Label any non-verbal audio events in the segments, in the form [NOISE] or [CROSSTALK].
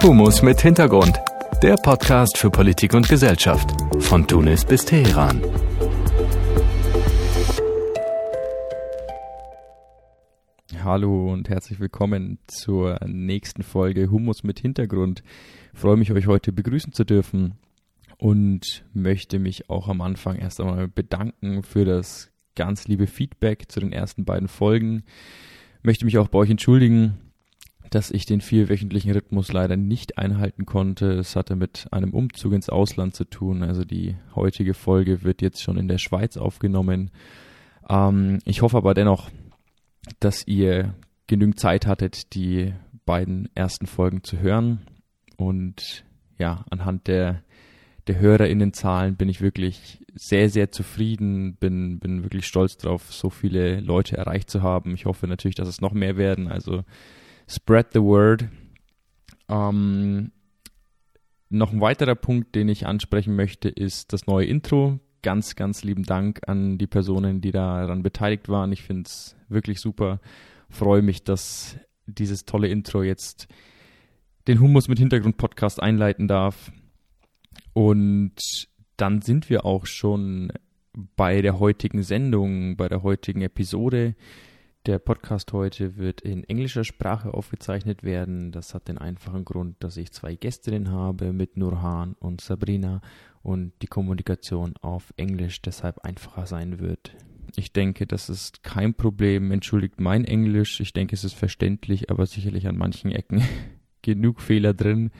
Humus mit Hintergrund. Der Podcast für Politik und Gesellschaft. Von Tunis bis Teheran. Hallo und herzlich willkommen zur nächsten Folge Humus mit Hintergrund. Ich freue mich, euch heute begrüßen zu dürfen und möchte mich auch am Anfang erst einmal bedanken für das ganz liebe Feedback zu den ersten beiden Folgen. Möchte mich auch bei euch entschuldigen, dass ich den vierwöchentlichen Rhythmus leider nicht einhalten konnte. Es hatte mit einem Umzug ins Ausland zu tun. Also die heutige Folge wird jetzt schon in der Schweiz aufgenommen. Ähm, ich hoffe aber dennoch, dass ihr genügend Zeit hattet, die beiden ersten Folgen zu hören. Und ja, anhand der der HörerInnenzahlen bin ich wirklich sehr, sehr zufrieden, bin, bin wirklich stolz drauf, so viele Leute erreicht zu haben. Ich hoffe natürlich, dass es noch mehr werden, also spread the word. Ähm, noch ein weiterer Punkt, den ich ansprechen möchte, ist das neue Intro. Ganz, ganz lieben Dank an die Personen, die daran beteiligt waren. Ich finde es wirklich super. Freue mich, dass dieses tolle Intro jetzt den Humus mit Hintergrund Podcast einleiten darf. Und dann sind wir auch schon bei der heutigen Sendung, bei der heutigen Episode. Der Podcast heute wird in englischer Sprache aufgezeichnet werden. Das hat den einfachen Grund, dass ich zwei Gästinnen habe mit Nurhan und Sabrina und die Kommunikation auf Englisch deshalb einfacher sein wird. Ich denke, das ist kein Problem. Entschuldigt mein Englisch. Ich denke, es ist verständlich, aber sicherlich an manchen Ecken [LAUGHS] genug Fehler drin.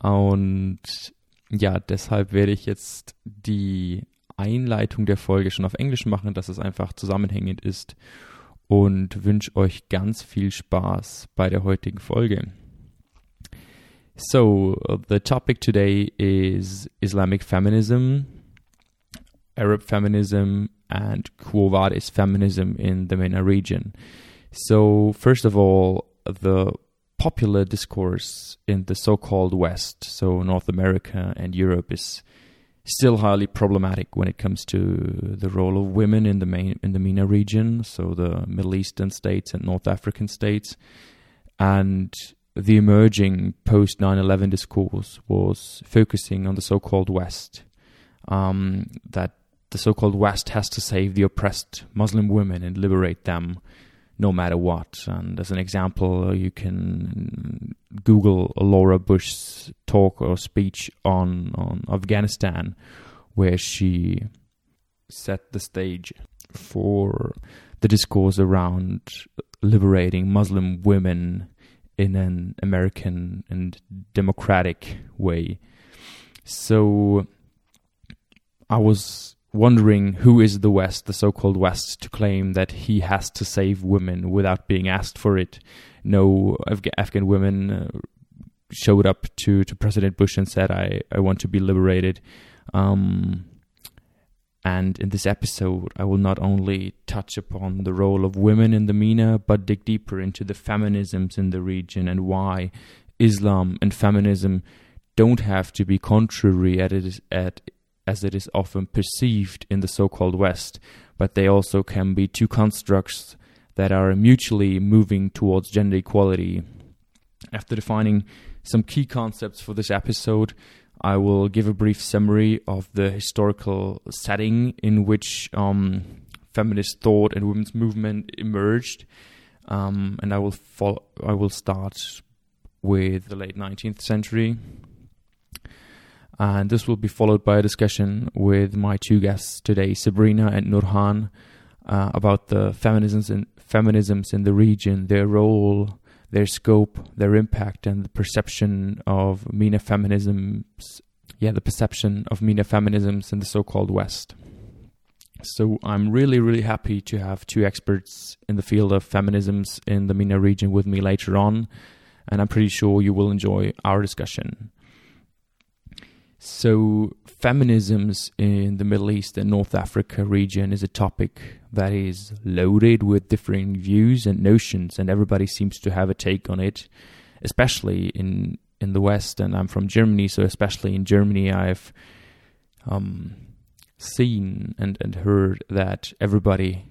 Und ja, deshalb werde ich jetzt die Einleitung der Folge schon auf Englisch machen, dass es einfach zusammenhängend ist und wünsche euch ganz viel Spaß bei der heutigen Folge. So, the topic today is Islamic feminism, Arab feminism, and Quo Vadis feminism in the MENA region. So, first of all, the popular discourse in the so-called West, so North America and Europe, is still highly problematic when it comes to the role of women in the main in the MENA region, so the Middle Eastern states and North African states, and the emerging post 9/11 discourse was focusing on the so-called West, um, that the so-called West has to save the oppressed Muslim women and liberate them no matter what. And as an example, you can Google Laura Bush's talk or speech on, on Afghanistan, where she set the stage for the discourse around liberating Muslim women in an American and democratic way. So I was wondering who is the West, the so called West, to claim that he has to save women without being asked for it. No Afga- Afghan women uh, showed up to, to President Bush and said, I, I want to be liberated. Um, and in this episode, I will not only touch upon the role of women in the MENA, but dig deeper into the feminisms in the region and why Islam and feminism don't have to be contrary at, it, at as it is often perceived in the so called West, but they also can be two constructs that are mutually moving towards gender equality. After defining some key concepts for this episode, I will give a brief summary of the historical setting in which um, feminist thought and women's movement emerged, um, and I will follow, I will start with the late 19th century and this will be followed by a discussion with my two guests today, Sabrina and Nourhan, uh, about the feminisms in, feminisms in the region, their role, their scope, their impact, and the perception of MENA feminisms. Yeah, the perception of MENA feminisms in the so-called West. So I'm really, really happy to have two experts in the field of feminisms in the MENA region with me later on, and I'm pretty sure you will enjoy our discussion. So, feminisms in the Middle East and North Africa region is a topic that is loaded with differing views and notions, and everybody seems to have a take on it, especially in in the West. And I'm from Germany, so especially in Germany, I've um, seen and, and heard that everybody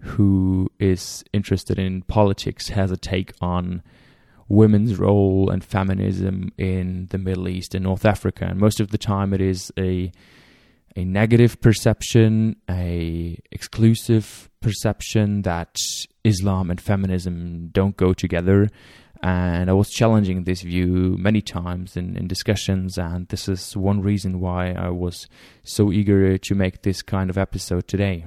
who is interested in politics has a take on women's role and feminism in the Middle East and North Africa. And most of the time, it is a a negative perception, a exclusive perception that Islam and feminism don't go together. And I was challenging this view many times in, in discussions, and this is one reason why I was so eager to make this kind of episode today.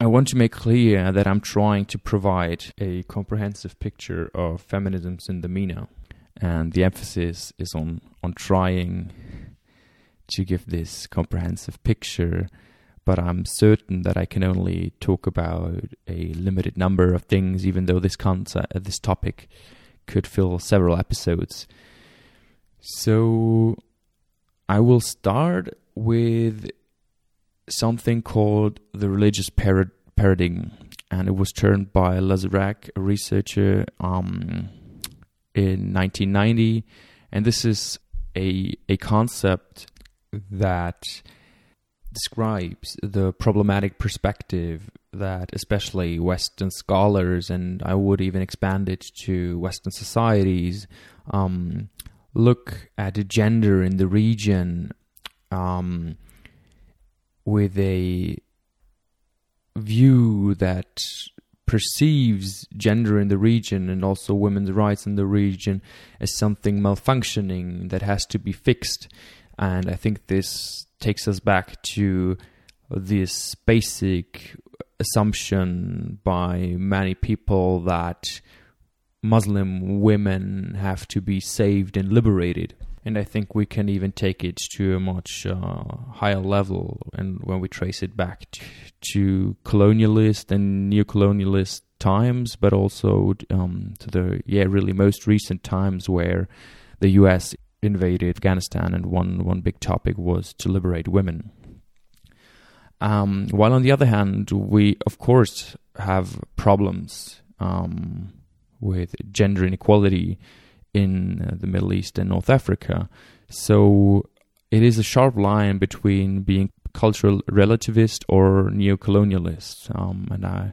I want to make clear that I'm trying to provide a comprehensive picture of feminisms in the MENA, and the emphasis is on, on trying to give this comprehensive picture, but I'm certain that I can only talk about a limited number of things, even though this concept, uh, this topic could fill several episodes. So I will start with something called the religious parad- paradigm, and it was turned by Lazreg, a researcher, um, in 1990. And this is a a concept that describes the problematic perspective that especially Western scholars and I would even expand it to Western societies um, look at gender in the region um, with a view that perceives gender in the region and also women's rights in the region as something malfunctioning that has to be fixed and I think this takes us back to this basic assumption by many people that Muslim women have to be saved and liberated. And I think we can even take it to a much uh, higher level. And when we trace it back to, to colonialist and neo-colonialist times, but also um, to the yeah really most recent times where the U.S invaded Afghanistan, and one one big topic was to liberate women. Um, while on the other hand, we of course have problems um, with gender inequality in uh, the Middle East and North Africa. So it is a sharp line between being cultural relativist or neo-colonialist, um, and I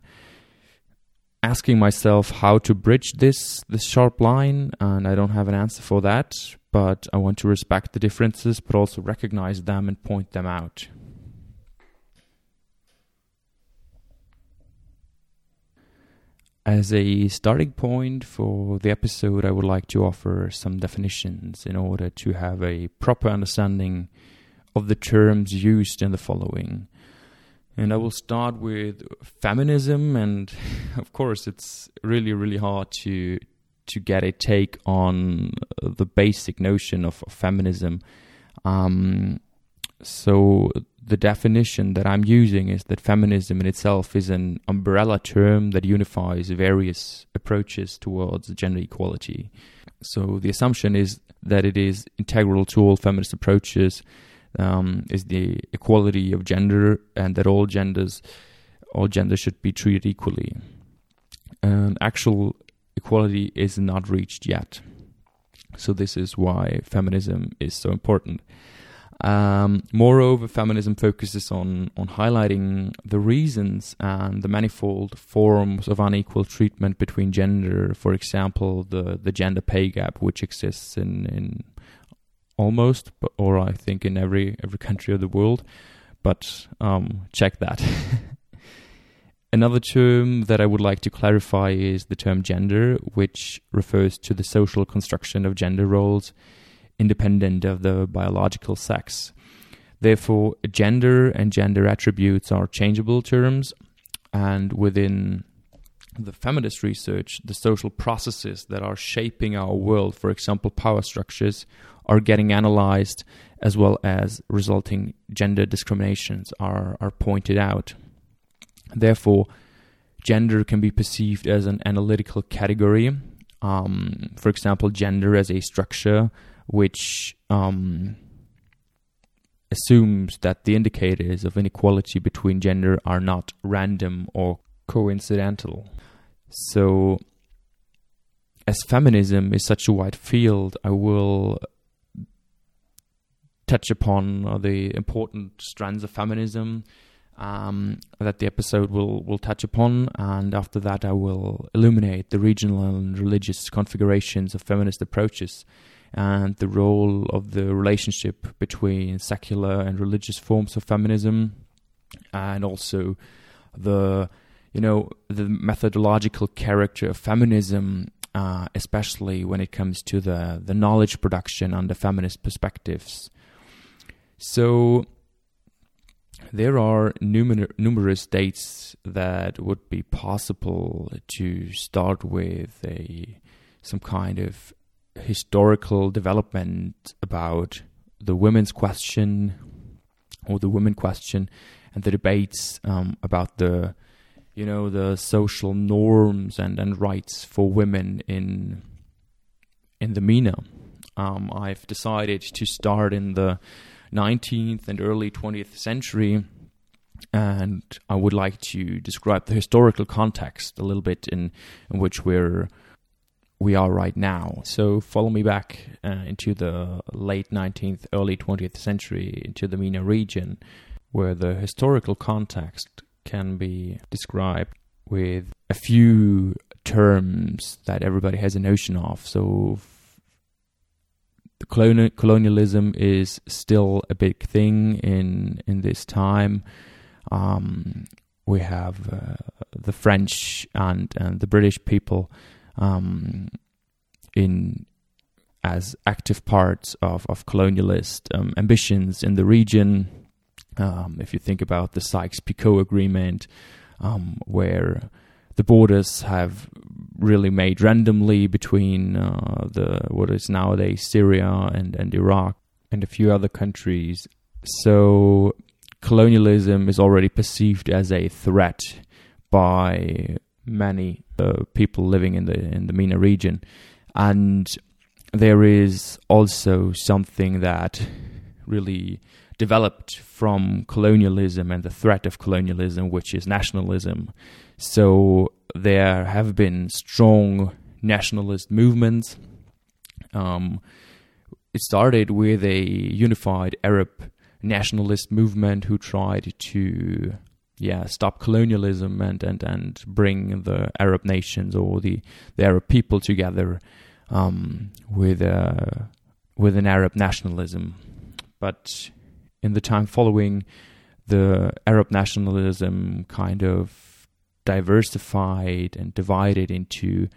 asking myself how to bridge this this sharp line, and I don't have an answer for that but I want to respect the differences, but also recognize them and point them out. As a starting point for the episode, I would like to offer some definitions in order to have a proper understanding of the terms used in the following. And I will start with feminism, and [LAUGHS] of course, it's really, really hard to to get a take on the basic notion of, of feminism. Um, so the definition that I'm using is that feminism in itself is an umbrella term that unifies various approaches towards gender equality. So the assumption is that it is integral to all feminist approaches, um, is the equality of gender, and that all genders, all genders should be treated equally. And actual equality is not reached yet. So this is why feminism is so important. Um, moreover, feminism focuses on on highlighting the reasons and the manifold forms of unequal treatment between gender. For example, the the gender pay gap, which exists in in almost, or I think in every every country of the world. But um, check that. [LAUGHS] Another term that I would like to clarify is the term gender, which refers to the social construction of gender roles independent of the biological sex. Therefore, gender and gender attributes are changeable terms, and within the feminist research, the social processes that are shaping our world, for example, power structures, are getting analyzed as well as resulting gender discriminations are, are pointed out. Therefore, gender can be perceived as an analytical category. Um, for example, gender as a structure which um, assumes that the indicators of inequality between gender are not random or coincidental. So, as feminism is such a wide field, I will touch upon the important strands of feminism um, that the episode will, will touch upon, and after that, I will illuminate the regional and religious configurations of feminist approaches and the role of the relationship between secular and religious forms of feminism, and also the you know the methodological character of feminism, uh, especially when it comes to the the knowledge production under feminist perspectives. So there are numer- numerous dates that would be possible to start with a some kind of historical development about the women's question or the women question and the debates um, about the you know the social norms and, and rights for women in in the MENA. Um, I've decided to start in the 19th and early 20th century, and I would like to describe the historical context a little bit in, in which we're we are right now. So follow me back uh, into the late 19th, early 20th century, into the MENA region, where the historical context can be described with a few terms that everybody has a notion of. So the colonial, colonialism is still a big thing in in this time. Um, we have uh, the French and and the British people um, in as active parts of of colonialist um, ambitions in the region. Um, if you think about the Sykes-Picot Agreement, um, where the borders have really made randomly between uh, the what is nowadays Syria and, and Iraq and a few other countries. So colonialism is already perceived as a threat by many uh, people living in the in the MENA region, and there is also something that really developed from colonialism and the threat of colonialism, which is nationalism. So there have been strong nationalist movements. Um, it started with a unified Arab nationalist movement who tried to yeah stop colonialism and and and bring the Arab nations or the the Arab people together um, with uh, with an Arab nationalism but in the time following the Arab nationalism kind of diversified and divided into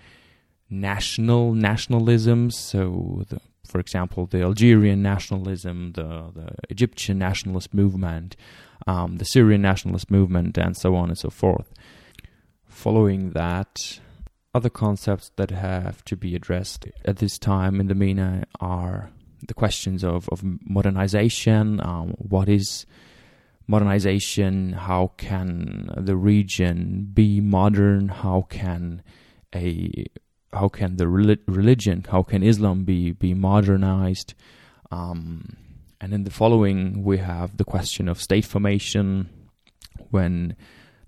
national nationalisms. So, the, for example, the Algerian nationalism, the, the Egyptian nationalist movement, um, the Syrian nationalist movement, and so on and so forth. Following that, other concepts that have to be addressed at this time in the MENA are the questions of, of modernization. Um, what is modernization? How can the region be modern? How can a how can the religion, how can Islam be be modernized? Um, and in the following, we have the question of state formation when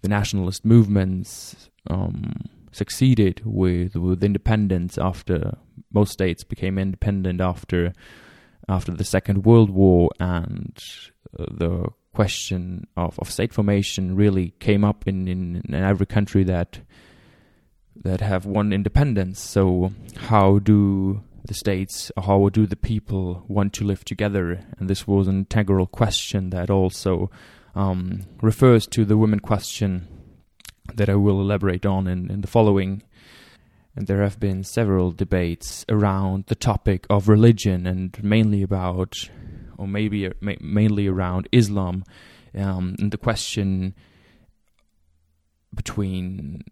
the nationalist movements um, succeeded with with independence after most states became independent after after the Second World War and uh, the question of, of state formation really came up in, in, in every country that that have won independence. So how do the states, how do the people want to live together? And this was an integral question that also um, refers to the women question that I will elaborate on in, in the following. And there have been several debates around the topic of religion and mainly about or maybe uh, mainly around Islam, um, and the question between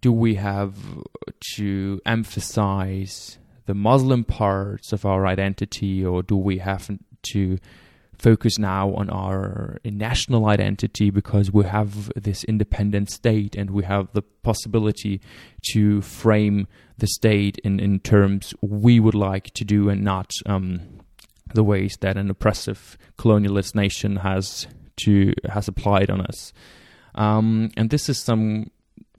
do we have to emphasize the Muslim parts of our identity, or do we have to focus now on our national identity because we have this independent state and we have the possibility to frame the state in, in terms we would like to do and not um, the ways that an oppressive colonialist nation has to has applied on us. Um, and this is some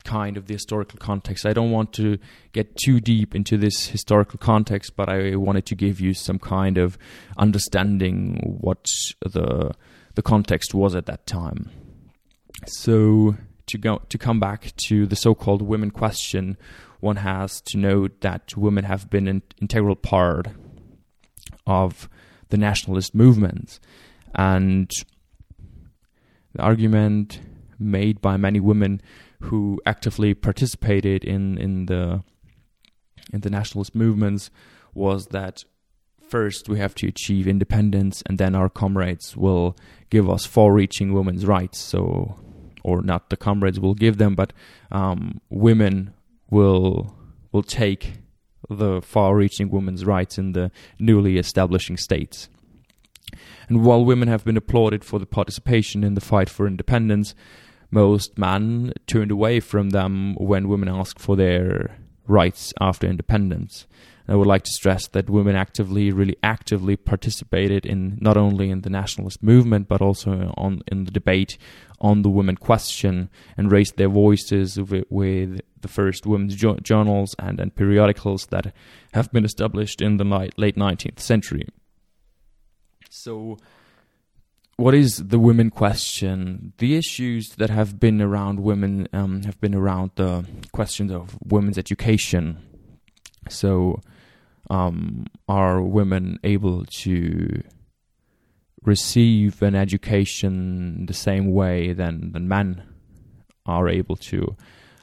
kind of the historical context. I don't want to get too deep into this historical context, but I wanted to give you some kind of understanding what the the context was at that time. So to go to come back to the so-called women question, one has to note that women have been an integral part of the nationalist movement, and the argument made by many women who actively participated in in the in the nationalist movements was that first we have to achieve independence and then our comrades will give us far-reaching women's rights. So or not the comrades will give them but um, women will will take the far-reaching women's rights in the newly establishing states. And while women have been applauded for the participation in the fight for independence most men turned away from them when women asked for their rights after independence. And I would like to stress that women actively, really actively participated in not only in the nationalist movement but also on in the debate on the women question and raised their voices with, with the first women's jo- journals and, and periodicals that have been established in the ni- late 19th century. So what is the women question? The issues that have been around women um, have been around the questions of women's education. So, um, are women able to receive an education the same way than, than men are able to?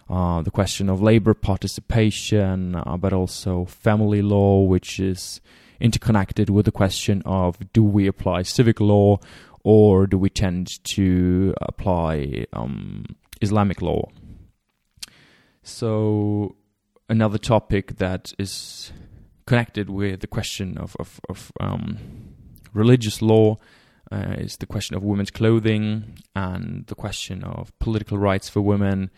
Uh, the question of labor participation, uh, but also family law, which is interconnected with the question of do we apply civic law or do we tend to apply um, Islamic law? So, another topic that is connected with the question of, of, of um, religious law uh, is the question of women's clothing and the question of political rights for women.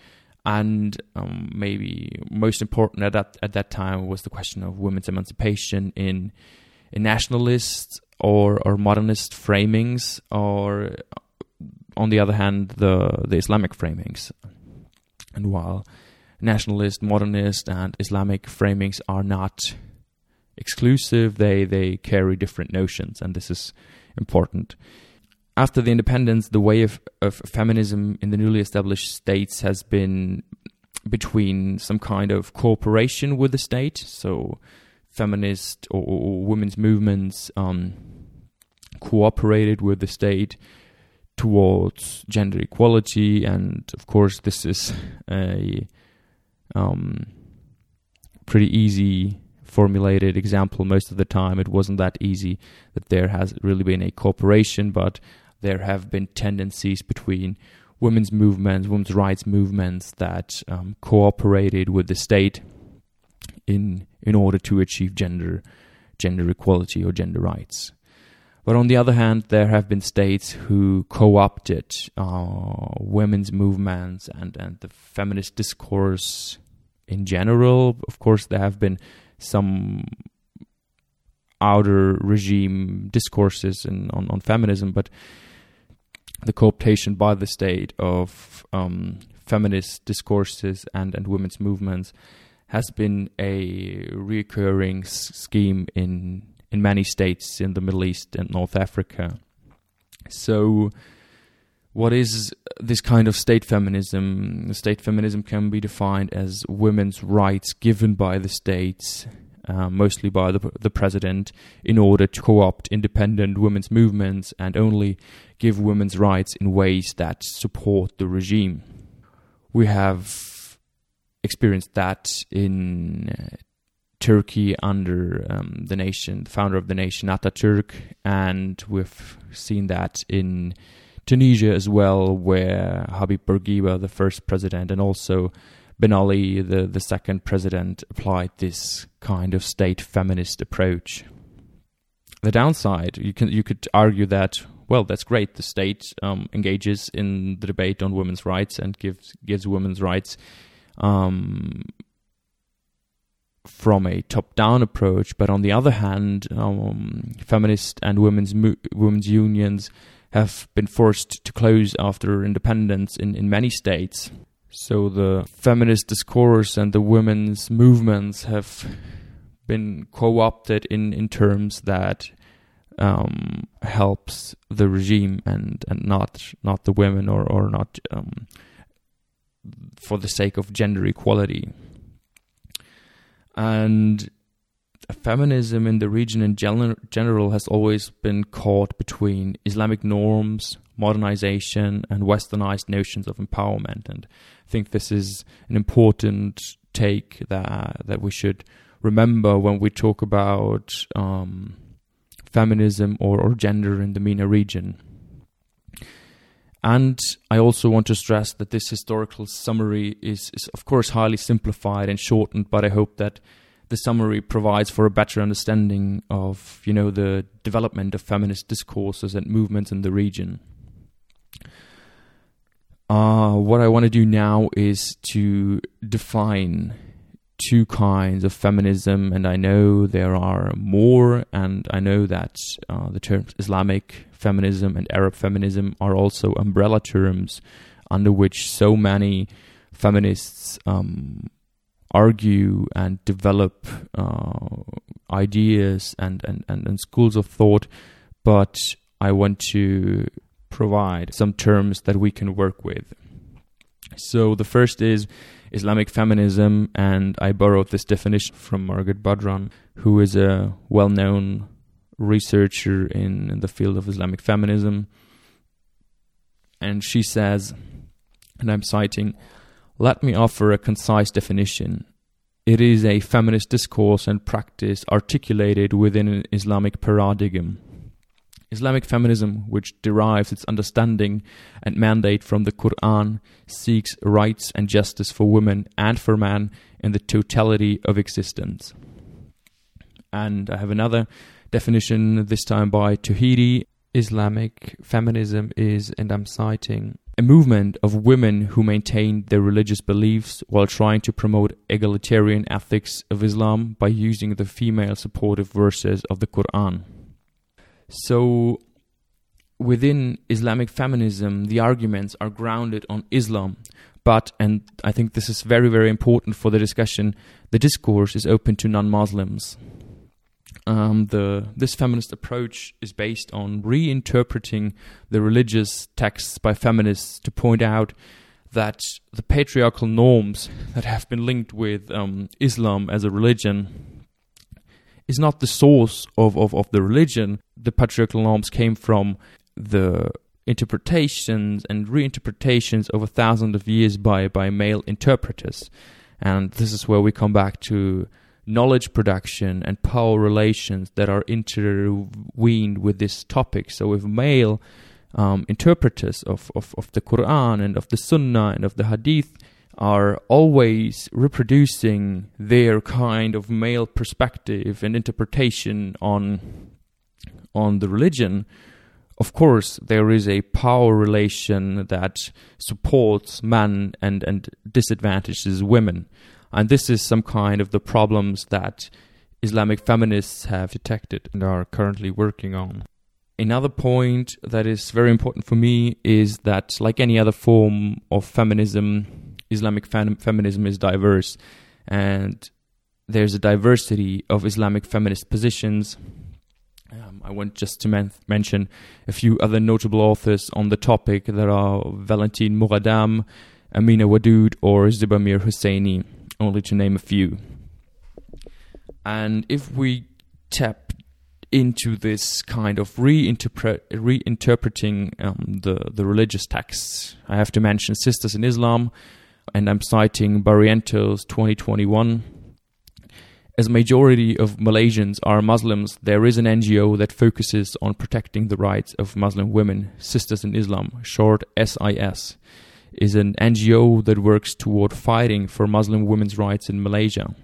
And um, maybe most important at that at that time was the question of women's emancipation in in nationalist or or modernist framings, or on the other hand, the the Islamic framings. And while nationalist, modernist, and Islamic framings are not exclusive, they they carry different notions, and this is important. After the independence, the way of, of feminism in the newly established states has been between some kind of cooperation with the state, so feminist or, or women's movements um, cooperated with the state towards gender equality, and of course, this is a um, pretty easy formulated example. Most of the time, it wasn't that easy that there has really been a cooperation, but there have been tendencies between women's movements, women's rights movements that um, cooperated with the state in in order to achieve gender gender equality or gender rights. But on the other hand, there have been states who co-opted uh, women's movements and, and the feminist discourse in general. Of course, there have been some outer regime discourses in, on, on feminism, but the co-optation by the state of um, feminist discourses and, and women's movements has been a recurring scheme in in many states in the Middle East and North Africa. So, what is this kind of state feminism? State feminism can be defined as women's rights given by the states, uh, mostly by the, the president, in order to co opt independent women's movements and only give women's rights in ways that support the regime. We have experienced that in uh, Turkey under um, the nation, the founder of the nation, Ataturk, and we've seen that in Tunisia as well, where Habib Bourguiba, the first president, and also Ben Ali, the, the second president, applied this kind of state feminist approach. The downside, you can you could argue that well, that's great. The state um, engages in the debate on women's rights and gives gives women's rights um, from a top-down approach, but on the other hand, um, feminist and women's women's unions have been forced to close after independence in, in many states. So the feminist discourse and the women's movements have been co-opted in, in terms that um, helps the regime and and not not the women or or not um, for the sake of gender equality. And feminism in the region in general has always been caught between Islamic norms, modernization, and westernized notions of empowerment. And I think this is an important take that that we should remember when we talk about um, feminism or, or gender in the MENA region. And I also want to stress that this historical summary is, is, of course, highly simplified and shortened, but I hope that the summary provides for a better understanding of, you know, the development of feminist discourses and movements in the region. Uh, what I want to do now is to define two kinds of feminism, and I know there are more, and I know that uh, the terms Islamic feminism and Arab feminism are also umbrella terms under which so many feminists um, argue and develop uh, ideas and, and, and, and schools of thought, but I want to provide some terms that we can work with. So the first is Islamic feminism, and I borrowed this definition from Margaret Badran, who is a well known researcher in, in the field of Islamic feminism. And she says, and I'm citing, let me offer a concise definition. It is a feminist discourse and practice articulated within an Islamic paradigm Islamic feminism, which derives its understanding and mandate from the Quran, seeks rights and justice for women and for man in the totality of existence. And I have another definition, this time by Tohidi. Islamic feminism is, and I'm citing, a movement of women who maintain their religious beliefs while trying to promote egalitarian ethics of Islam by using the female supportive verses of the Quran. So, within Islamic feminism, the arguments are grounded on Islam. But, and I think this is very, very important for the discussion, the discourse is open to non Muslims. Um, the this feminist approach is based on reinterpreting the religious texts by feminists to point out that the patriarchal norms that have been linked with um, Islam as a religion is not the source of, of, of the religion. The patriarchal norms came from the interpretations and reinterpretations over thousands of years by, by male interpreters. And this is where we come back to knowledge production and power relations that are intervened with this topic. So, if male um, interpreters of, of, of the Quran and of the Sunnah and of the Hadith are always reproducing their kind of male perspective and interpretation on on the religion of course there is a power relation that supports men and and disadvantages women. And this is some kind of the problems that islamic feminists have detected and are currently working on. Another point that is very important for me is that, like any other form of feminism, Islamic fem- feminism is diverse, and there's a diversity of Islamic feminist positions. Um, I want just to men- mention a few other notable authors on the topic. There are Valentine Moghadam, Amina Wadud, or Ziba Mir-Hosseini, only to name a few. And if we tap into this kind of reinterpret, reinterpreting um, the, the religious texts, I have to mention Sisters in Islam, and I'm citing Barrientos 2021. As majority of Malaysians are Muslims, there is an NGO that focuses on protecting the rights of Muslim women, Sisters in Islam, short SIS, is an NGO that works toward fighting for Muslim women's rights in Malaysia.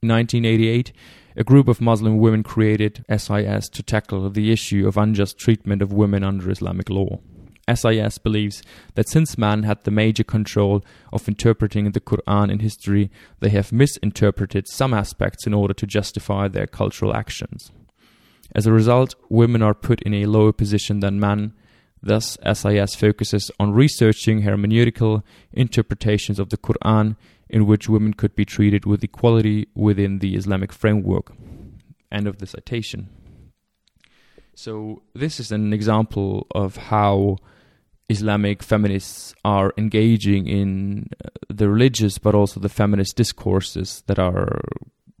In 1988, a group of Muslim women created SIS to tackle the issue of unjust treatment of women under Islamic law. SIS believes that since man had the major control of interpreting the Quran in history, they have misinterpreted some aspects in order to justify their cultural actions. As a result, women are put in a lower position than men. Thus, SIS focuses on researching hermeneutical interpretations of the Quran in which women could be treated with equality within the Islamic framework. End of the citation. So this is an example of how Islamic feminists are engaging in uh, the religious but also the feminist discourses that are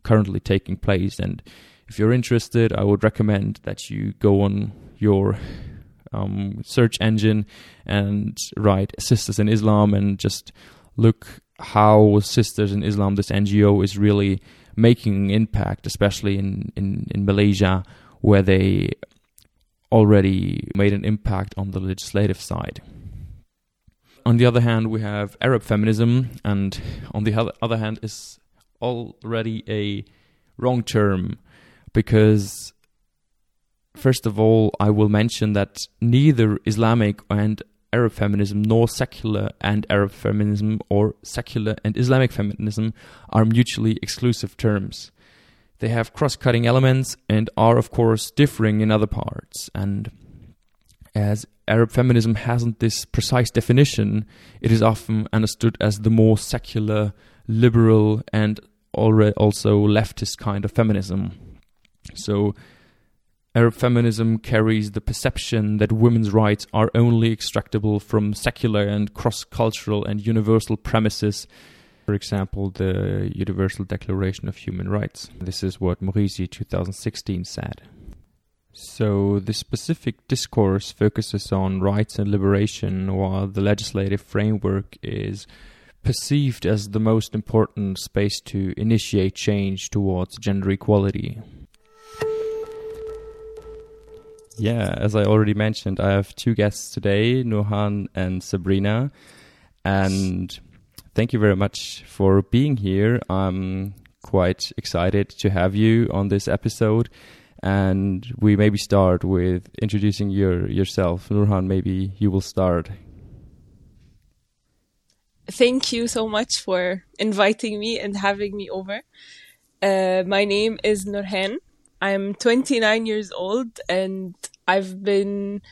currently taking place. And if you're interested, I would recommend that you go on your um, search engine and write Sisters in Islam and just look how Sisters in Islam, this NGO, is really making impact, especially in, in, in Malaysia, where they already made an impact on the legislative side. On the other hand, we have Arab feminism, and on the other hand, is already a wrong term because, first of all, I will mention that neither Islamic and Arab feminism nor secular and Arab feminism or secular and Islamic feminism are mutually exclusive terms. They have cross cutting elements and are, of course, differing in other parts. And as Arab feminism hasn't this precise definition, it is often understood as the more secular, liberal, and also leftist kind of feminism. So, Arab feminism carries the perception that women's rights are only extractable from secular and cross cultural and universal premises for example, the Universal Declaration of Human Rights. This is what Morisi 2016 said. So, the specific discourse focuses on rights and liberation, while the legislative framework is perceived as the most important space to initiate change towards gender equality. Yeah, as I already mentioned, I have two guests today, Nourhan and Sabrina. And thank you very much for being here. I'm quite excited to have you on this episode. And we maybe start with introducing your yourself. Nourhan, maybe you will start. Thank you so much for inviting me and having me over. Uh, my name is Nourhan. I'm 29 years old and I've been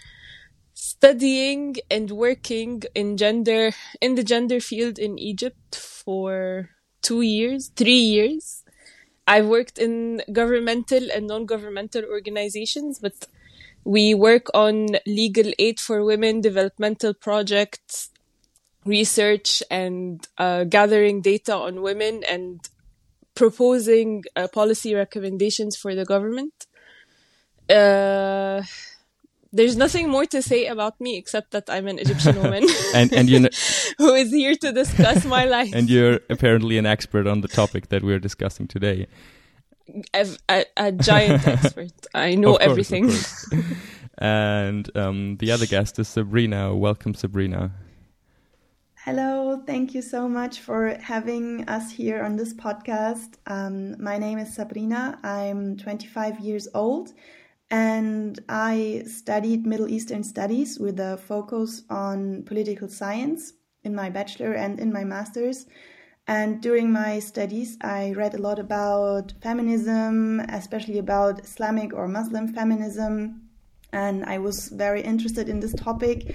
studying and working in gender in the gender field in Egypt for two years, three years. I've worked in governmental and non-governmental organizations, but we work on legal aid for women, developmental projects, research, and uh, gathering data on women and proposing uh, policy recommendations for the government. Uh, there's nothing more to say about me except that I'm an Egyptian [LAUGHS] woman and and you know, [LAUGHS] who is here to discuss my [LAUGHS] life. And you're apparently an expert on the topic that we're discussing today. A, a, a giant expert. I know course, everything. and um, the other guest is Sabrina. Welcome, Sabrina. Hello, thank you so much for having us here on this podcast. Um, my name is Sabrina. I'm 25 years old and I studied Middle Eastern studies with a focus on political science in my bachelor and in my master's. And during my studies, I read a lot about feminism, especially about Islamic or Muslim feminism. And I was very interested in this topic.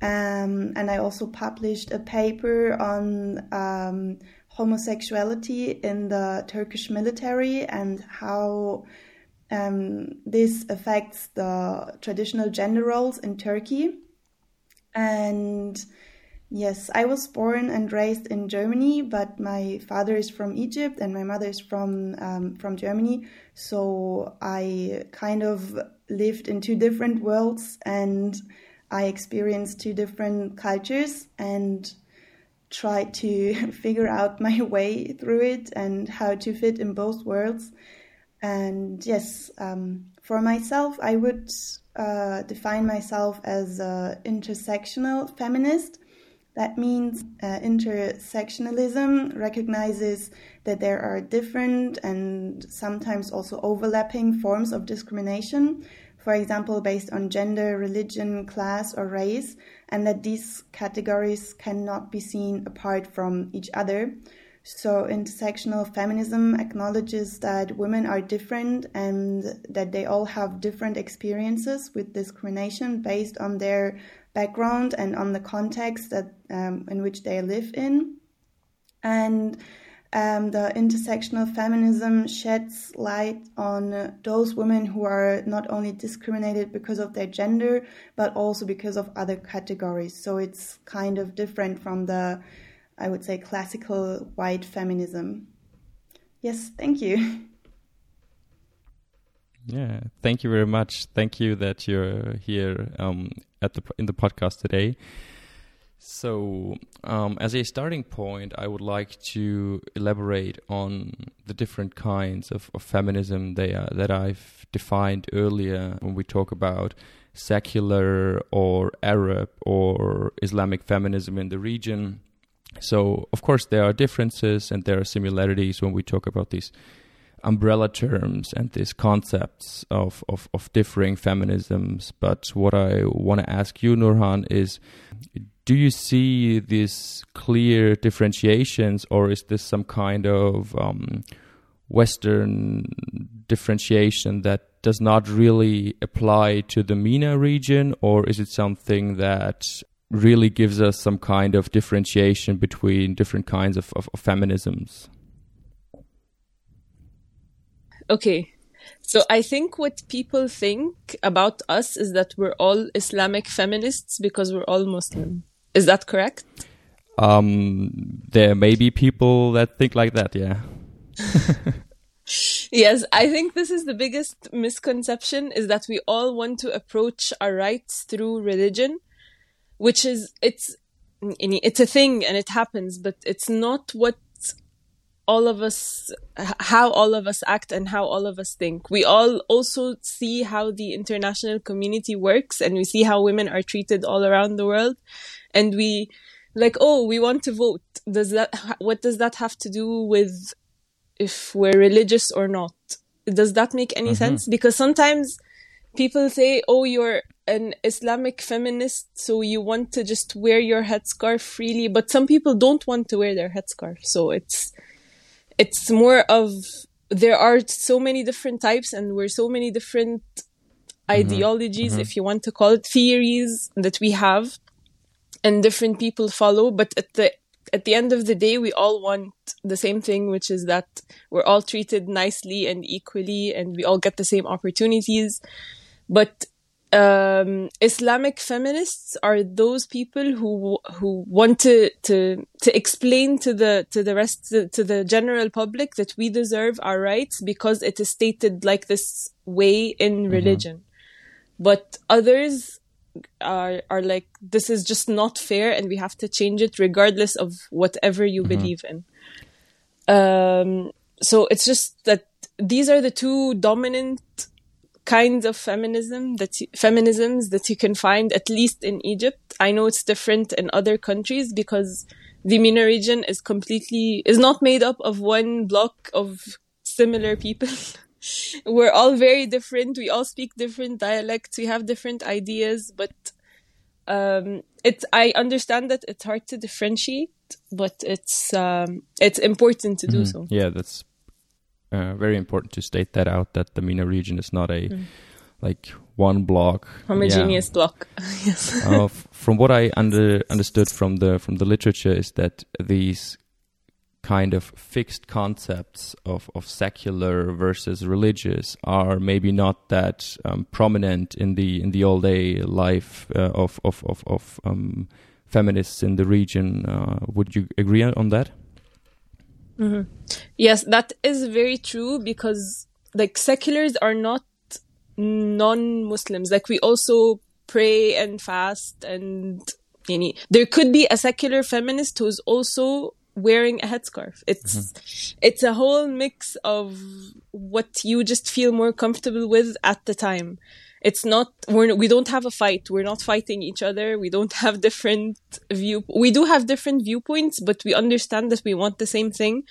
Um, and I also published a paper on um, homosexuality in the Turkish military and how um, this affects the traditional gender roles in Turkey. And yes, I was born and raised in Germany, but my father is from Egypt and my mother is from um, from Germany. So I kind of lived in two different worlds, and I experienced two different cultures and tried to [LAUGHS] figure out my [LAUGHS] way through it and how to fit in both worlds. And yes, um, for myself, I would uh, define myself as an intersectional feminist. That means uh, intersectionalism recognizes that there are different and sometimes also overlapping forms of discrimination, for example, based on gender, religion, class, or race, and that these categories cannot be seen apart from each other. So, intersectional feminism acknowledges that women are different and that they all have different experiences with discrimination based on their background and on the context that um, in which they live in. And um, the intersectional feminism sheds light on those women who are not only discriminated because of their gender, but also because of other categories. So it's kind of different from the, I would say, classical white feminism. Yes, thank you. [LAUGHS] Yeah, thank you very much. Thank you that you're here um, at the in the podcast today. So, um, as a starting point, I would like to elaborate on the different kinds of, of feminism they are, that I've defined earlier when we talk about secular or Arab or Islamic feminism in the region. So, of course, there are differences and there are similarities when we talk about these umbrella terms and these concepts of, of, of differing feminisms. But what I want to ask you, Nourhan, is do you see these clear differentiations, or is this some kind of um, Western differentiation that does not really apply to the MENA region, or is it something that really gives us some kind of differentiation between different kinds of, of, of feminisms? Okay, so I think what people think about us is that we're all Islamic feminists because we're all Muslim. Is that correct? Um, there may be people that think like that, yeah. [LAUGHS] yes, I think this is the biggest misconception is that we all want to approach our rights through religion, which is it's it's a thing and it happens, but it's not what all of us how all of us act and how all of us think. We all also see how the international community works and we see how women are treated all around the world. And we like oh we want to vote. Does that what does that have to do with if we're religious or not? Does that make any mm-hmm. sense? Because sometimes people say oh you're an islamic feminist so you want to just wear your headscarf freely but some people don't want to wear their headscarf so it's it's more of there are so many different types and we're so many different mm-hmm. ideologies mm-hmm. if you want to call it theories that we have and different people follow but at the at the end of the day we all want the same thing which is that we're all treated nicely and equally and we all get the same opportunities but um, Islamic feminists are those people who who want to to to explain to the to the rest to, to the general public that we deserve our rights because it is stated like this way in mm-hmm. religion. But others are are like this is just not fair and we have to change it regardless of whatever you mm-hmm. believe in. Um, so it's just that these are the two dominant kinds of feminism that feminisms that you can find at least in Egypt. I know it's different in other countries because the MENA region is completely is not made up of one block of similar people. [LAUGHS] We're all very different. We all speak different dialects. We have different ideas, but um, it's I understand that it's hard to differentiate, but it's um, it's important to do mm-hmm. so. Yeah, that's uh, very important to state that out that the MENA region is not a mm. like one block homogeneous yeah. block. [LAUGHS] yes. uh, f- from what I [LAUGHS] under understood from the from the literature is that these kind of fixed concepts of, of secular versus religious are maybe not that um, prominent in the in the all day life uh, of of of, of um, feminists in the region. Uh, would you agree on that? Mm-hmm. Yes, that is very true because like seculars are not non-Muslims. Like we also pray and fast and you know, there could be a secular feminist who's also wearing a headscarf. It's mm-hmm. it's a whole mix of what you just feel more comfortable with at the time it's not we're we don't have a fight. We're not fighting each other. We don't have [LAUGHS] different view we do have different viewpoints but we understand that we want the same thing.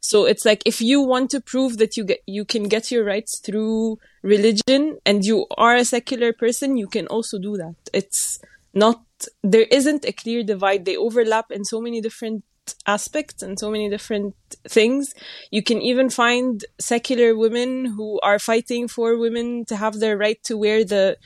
So it's like if you want to prove that you get you can get your rights through religion and you are a secular person you can also do that. It's not there isn't a clear divide. They overlap in so many different aspects and so many different things. You can even find secular women who are fighting for women to have their right to wear the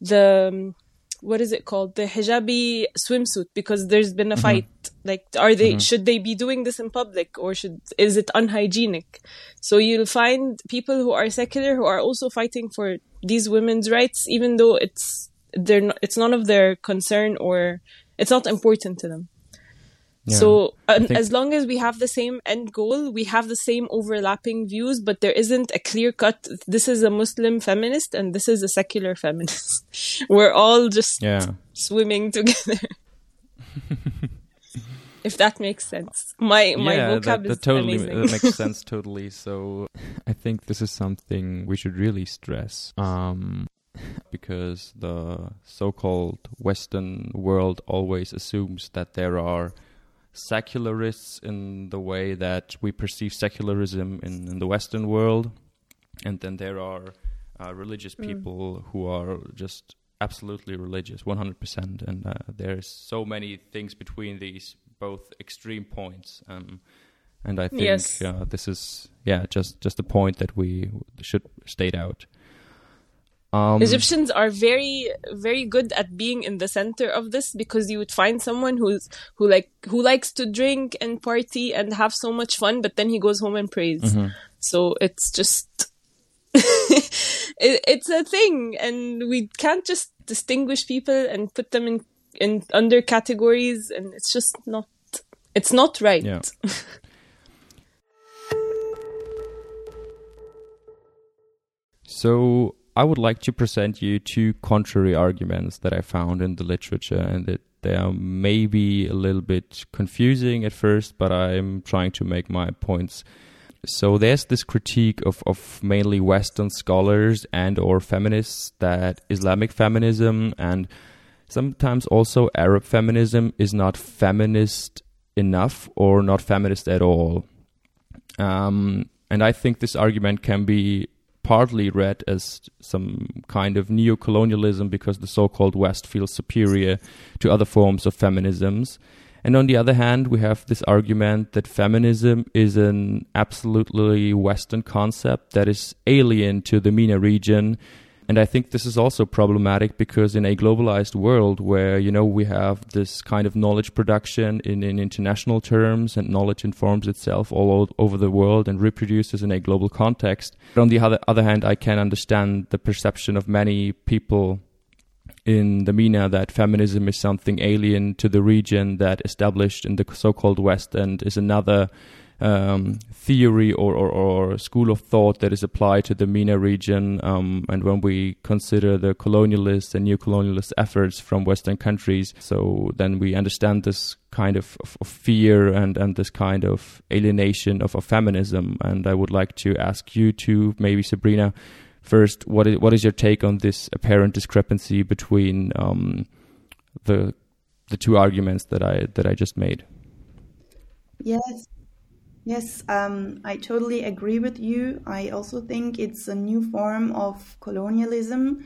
the what is it called the hijabi swimsuit because there's been a mm-hmm. fight like are they mm-hmm. should they be doing this in public or should is it unhygienic so you'll find people who are secular who are also fighting for these women's rights even though it's they're not, it's none of their concern or it's not important to them so think... as long as we have the same end goal, we have the same overlapping views, but there isn't a clear cut. This is a Muslim feminist and this is a secular feminist. [LAUGHS] We're all just yeah. swimming [LAUGHS] together. if that makes sense. My my yeah, vocab that, that is totally amazing. that makes [LAUGHS] sense totally. So I think this is something we should really stress. Um, because the so-called Western world always assumes that there are secularists in the way that we perceive secularism in, in the Western world, and then there are uh, religious mm. people who are just absolutely religious, 100%. And uh, there's so many things between these both extreme points. Um, and I think yes. uh, this is, yeah, just, just a point that we should state out. Um, Egyptians are very, very good at being in the center of this because you would find someone who's who like who likes to drink and party and have so much fun, but then he goes home and prays. Mm-hmm. So it's just [LAUGHS] it, it's a thing, and we can't just distinguish people and put them in in under categories, and it's just not it's not right. Yeah. [LAUGHS] so I would like to present you two contrary arguments that I found in the literature, and that they are maybe a little bit confusing at first, but I'm trying to make my points. So there's this critique of, of mainly Western scholars and or feminists that Islamic feminism and sometimes also Arab feminism is not feminist enough or not feminist at all. Um, and I think this argument can be partly read as some kind of neo-colonialism because the so-called West feels superior to other forms of feminisms. And on the other hand, we have this argument that feminism is an absolutely Western concept that is alien to the MENA region and I think this is also problematic because in a globalized world where, you know, we have this kind of knowledge production in, in international terms and knowledge informs itself all over the world and reproduces in a global context. But on the other, other hand, I can understand the perception of many people in the MENA that feminism is something alien to the region that established in the so-called West and is another um, theory or, or, or, school of thought that is applied to the MENA region. Um, and when we consider the colonialist and neo-colonialist efforts from Western countries, so then we understand this kind of, of, of fear and, and this kind of alienation of, of feminism. And I would like to ask you to maybe Sabrina first, what is what is your take on this apparent discrepancy between um, the the two arguments that I that I just made? Yes, Yes, um, I totally agree with you. I also think it's a new form of colonialism.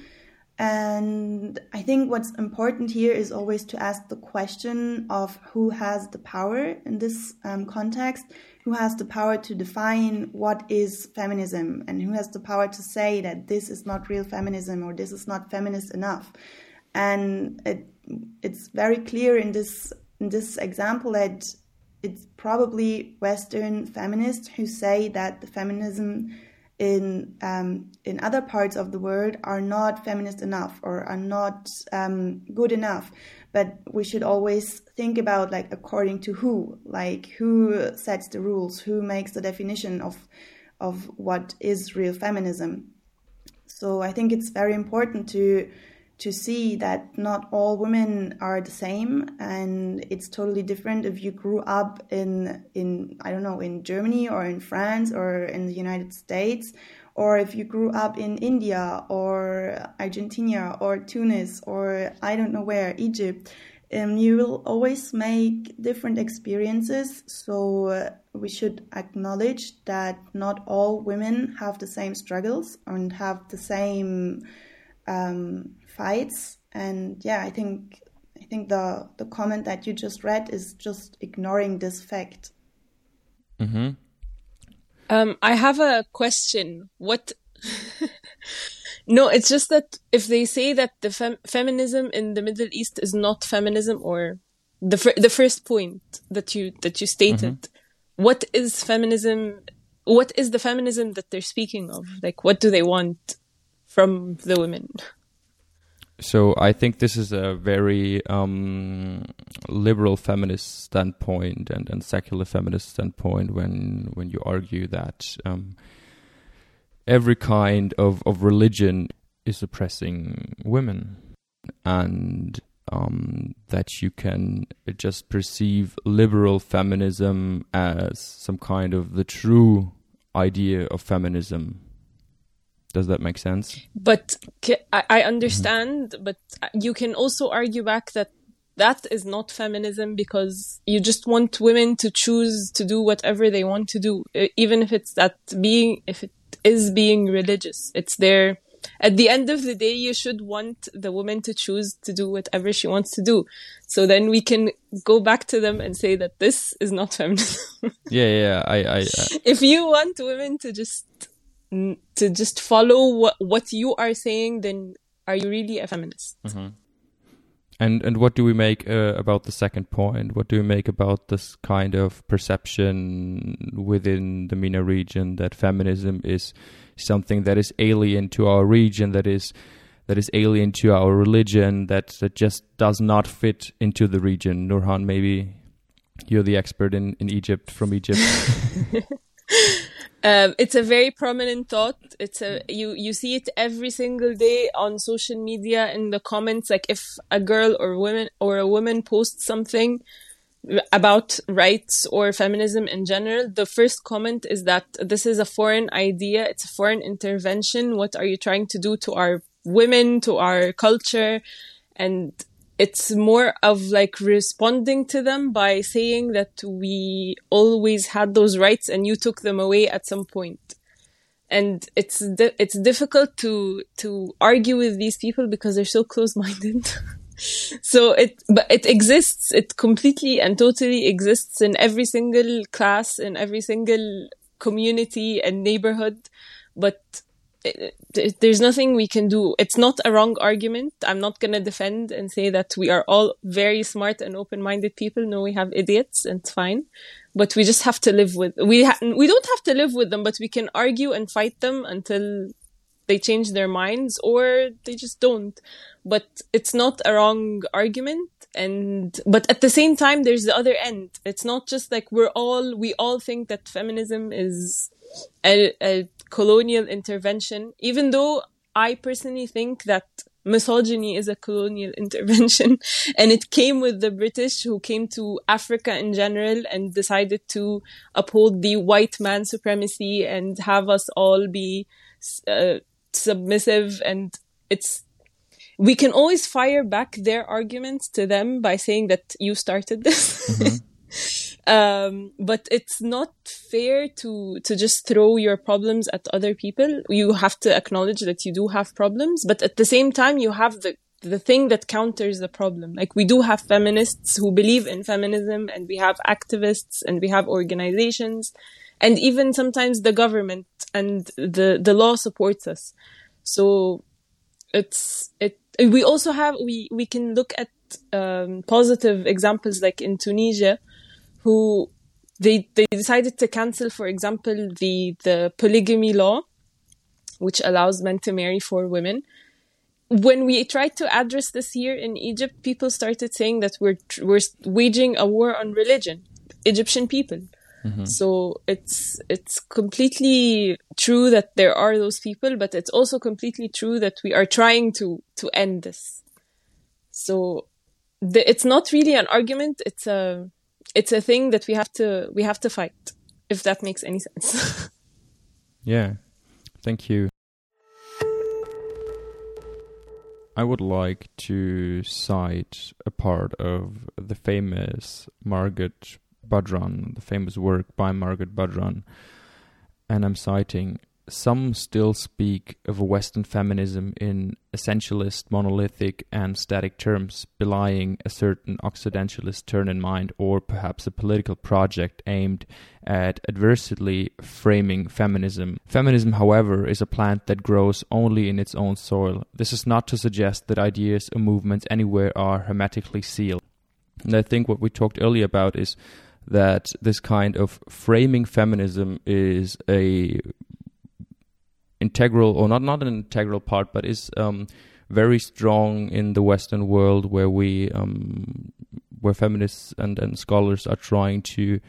And I think what's important here is always to ask the question of who has the power in this um, context, who has the power to define what is feminism, and who has the power to say that this is not real feminism or this is not feminist enough. And it, it's very clear in this in this example that it's probably Western feminists who say that the feminism in um, in other parts of the world are not feminist enough or are not um, good enough. But we should always think about like according to who, like who sets the rules, who makes the definition of of what is real feminism. So I think it's very important to to see that not all women are the same and it's totally different if you grew up in in I don't know in Germany or in France or in the United States or if you grew up in India or Argentina or Tunis or I don't know where Egypt um, you will always make different experiences. So uh, we should acknowledge that not all women have the same struggles and have the same um, fights. And yeah, I think I think the the comment that you just read is just ignoring this fact. Mm-hmm. Um, I have a question. What [LAUGHS] No, it's just that if they say that the fem- feminism in the Middle East is not feminism, or the fir- the first point that you that you stated, what is feminism? What is the feminism that they're speaking of? Like, what do they want from the women? So I think this is a very um, liberal feminist standpoint and, and secular feminist standpoint when when you argue that um, every kind of, of religion is oppressing women and um, that you can just perceive liberal feminism as some kind of the true idea of feminism. Does that make sense? But I, understand, but you can also argue back that that is not feminism because you just want women to choose to do whatever they want to do, even if it's that being, if it is being religious. It's their, at the end of the day, you should want the woman to choose to do whatever she wants to do. So then we can go back to them and say that this is not feminism. [LAUGHS] Yeah, yeah. I, I, I if you want women to just to just follow what what you are saying, then are you really a feminist? And and what do we make uh, about the second point? What do we make about this kind of perception within the MENA region that feminism is something that is alien to our region, that is that is alien to our religion, that that just does not fit into the region? Nourhan, maybe you're the expert in, in Egypt from Egypt. [LAUGHS] [LAUGHS] Um, it's a very prominent thought. It's a you you see it every single day on social media in the comments. Like if a girl or woman or a woman posts something about rights or feminism in general, the first comment is that this is a foreign idea. It's a foreign intervention. What are you trying to do to our women, to our culture? And it's more of like responding to them by saying that we always had those rights and you took them away at some point. And it's di- it's difficult to to argue with these people because they're so close-minded. [LAUGHS] so it but it exists. It completely and totally exists in every single class, in every single community and neighborhood. But there's nothing we can do. It's not a wrong argument. I'm not going to defend and say that we are all very smart and open-minded people. No, we have idiots and it's fine. But we just have to live with, we, ha- we don't have to live with them, but we can argue and fight them until they change their minds or they just don't. But it's not a wrong argument. And, but at the same time, there's the other end. It's not just like we're all, we all think that feminism is a, a colonial intervention, even though I personally think that misogyny is a colonial [LAUGHS] intervention and it came with the British who came to Africa in general and decided to uphold the white man supremacy and have us all be uh, submissive. And it's we can always fire back their arguments to them by saying that you started this [LAUGHS] um, but it's not fair to to just throw your problems at other people. You have to acknowledge that you do have problems, but at the same time, you have the the thing that counters the problem. Like we do have feminists who believe in feminism, and we have activists, and we have organizations, and even sometimes the government and the the law supports us. So it's it. We also have we we can look at um, positive examples like in Tunisia who they they decided to cancel, for example, the the polygamy law, which allows men to marry four women. When we tried to address this here in Egypt, people started saying that we're we're waging a war on religion, Egyptian people. Mm-hmm. So it's it's completely true that there are those people, but it's also completely true that we are trying to to end this. So the, it's not really an argument; it's a it's a thing that we have to we have to fight if that makes any sense [LAUGHS] Yeah, thank you. I would like to cite a part of the famous Margaret Badran, the famous work by Margaret Badran, and I'm citing some still speak of a Western feminism in essentialist, monolithic, and static terms, belying a certain Occidentalist turn in mind, or perhaps a political project aimed at adversely framing feminism. Feminism, however, is a plant that grows only in its own soil. This is not to suggest that ideas or movements anywhere are hermetically sealed. And I think what we talked earlier about is that this kind of framing feminism is a integral or not not an integral part but is um, very strong in the western world where we um, where feminists and, and scholars are trying to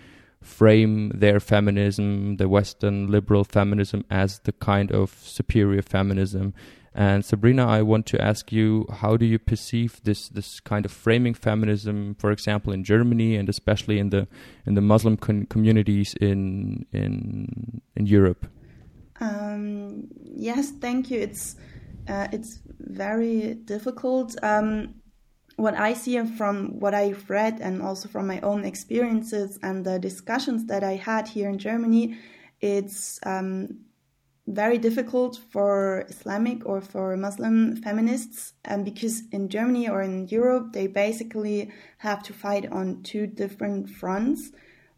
frame their feminism the western liberal feminism as the kind of superior feminism and Sabrina, I want to ask you, how do you perceive this this kind of framing feminism, for example, in Germany and especially in the in the Muslim con- communities in in in Europe? Um, yes, thank you. It's uh, it's very difficult. Um, what I see from what I've read and also from my own experiences and the discussions that I had here in Germany, it's um, very difficult for Islamic or for Muslim feminists um, because in Germany or in Europe they basically have to fight on two different fronts.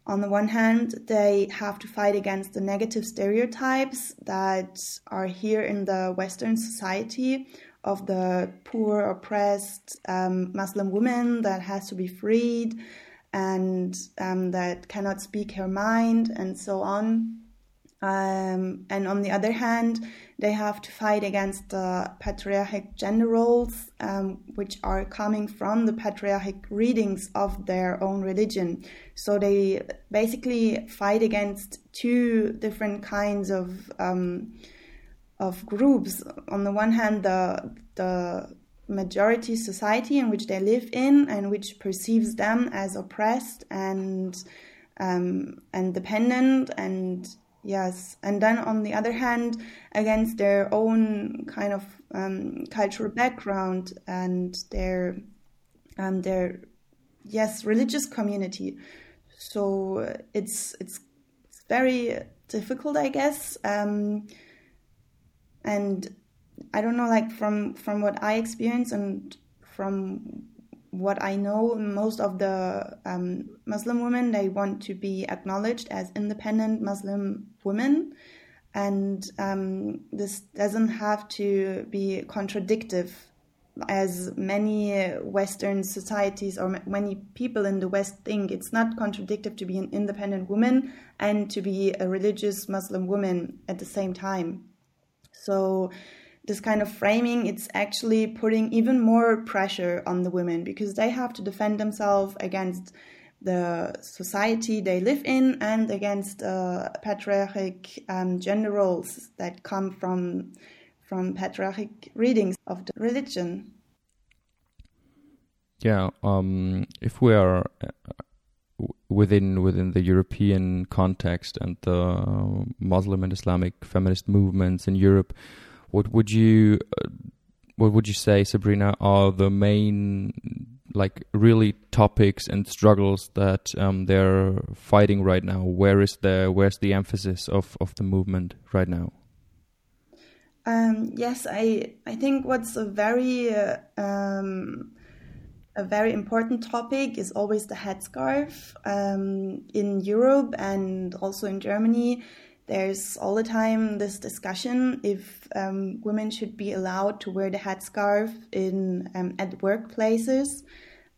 On the one hand, they have to fight against the negative stereotypes that are here in the Western society of the poor, oppressed um, Muslim woman that has to be freed and um, that cannot speak her mind and so on. Um, and on the other hand, they have to fight against the patriarchic gender roles, um, which are coming from the patriarchic readings of their own religion. So they basically fight against two different kinds of um, of groups. On the one hand, the the majority society in which they live in and which perceives them as oppressed and um, and dependent and Yes, and then on the other hand, against their own kind of um, cultural background and their um, their yes religious community. So it's it's, it's very difficult, I guess. Um, and I don't know, like from from what I experience and from what I know, most of the um, Muslim women they want to be acknowledged as independent Muslim women, and um, this doesn't have to be contradictory, as many Western societies or many people in the West think. It's not contradictory to be an independent woman and to be a religious Muslim woman at the same time. So this kind of framing, it's actually putting even more pressure on the women because they have to defend themselves against the society they live in and against uh, patriarchic um, gender roles that come from from patriarchic readings of the religion. Yeah, um, if we are uh, within within the European context and the Muslim and Islamic feminist movements in Europe, what would you uh, what would you say, Sabrina, are the main like really topics and struggles that um, they're fighting right now? Where is the where's the emphasis of, of the movement right now? Um, yes, I I think what's a very uh, um, a very important topic is always the headscarf um, in Europe and also in Germany there's all the time this discussion if um, women should be allowed to wear the headscarf in um, at workplaces.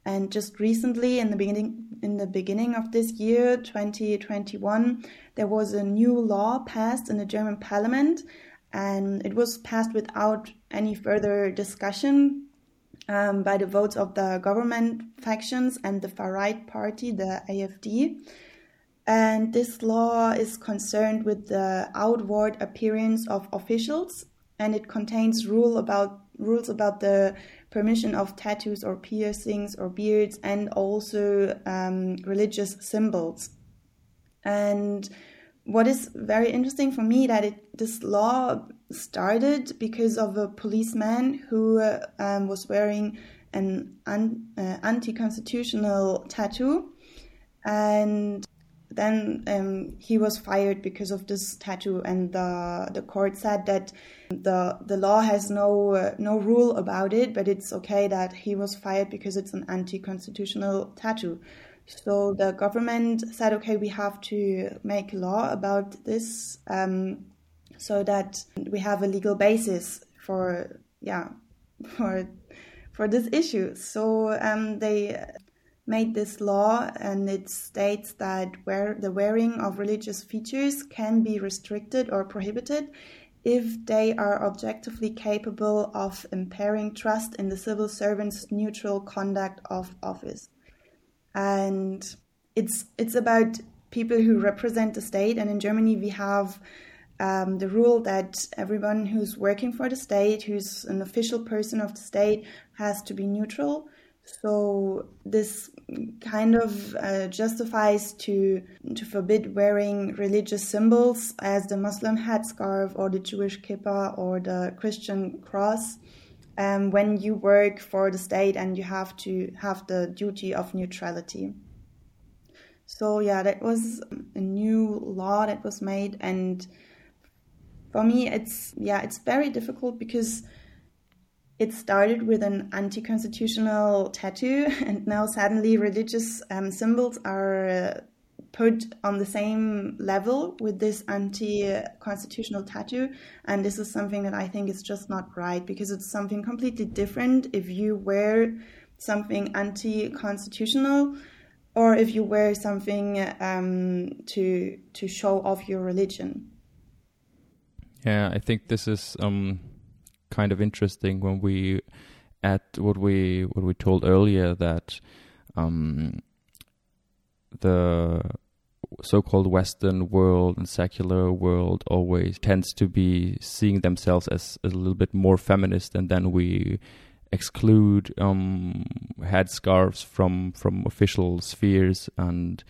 And just recently, in the beginning in the beginning of this year, 2021, there was a new law passed in the German Parliament, and it was passed without any further discussion um, by the votes of the government factions and the far right party, the AfD. And this law is concerned with the outward appearance of officials, and it contains rule about rules about the permission of tattoos or piercings or beards, and also um, religious symbols. And what is very interesting for me that it, this law started because of a policeman who uh, um, was wearing an un, uh, anti-constitutional tattoo and then um, he was fired because of this tattoo, and the the court said that the the law has no uh, no rule about it, but it's okay that he was fired because it's an anti-constitutional tattoo. So the government said, okay, we have to make law about this um, so that we have a legal basis for yeah [LAUGHS] for for this issue. So um, they made this law, and it states that where the wearing of religious features can be restricted or prohibited if they are objectively capable of impairing trust in the civil servant's neutral conduct of office. And it's it's about people who represent the state, and in Germany we have um, the rule that everyone who's working for the state, who's an official person of the state, has to be neutral. So this kind of uh, justifies to to forbid wearing religious symbols as the Muslim headscarf or the Jewish kippah or the Christian cross um, when you work for the state and you have to have the duty of neutrality. So yeah, that was a new law that was made and for me it's yeah it's very difficult because it started with an anti-constitutional tattoo [LAUGHS] and now suddenly religious um, symbols are uh, put on the same level with this anti-constitutional tattoo. And this is something that i think is just not right because it's something completely different if you wear something anti-constitutional or if you wear something um, to to show off your religion. Yeah, I think this is um, kind of interesting when we at what we what we told earlier that um, the so-called Western world and secular world always tends to be seeing themselves as a little bit more feminist, and then we exclude um, headscarves from from official spheres and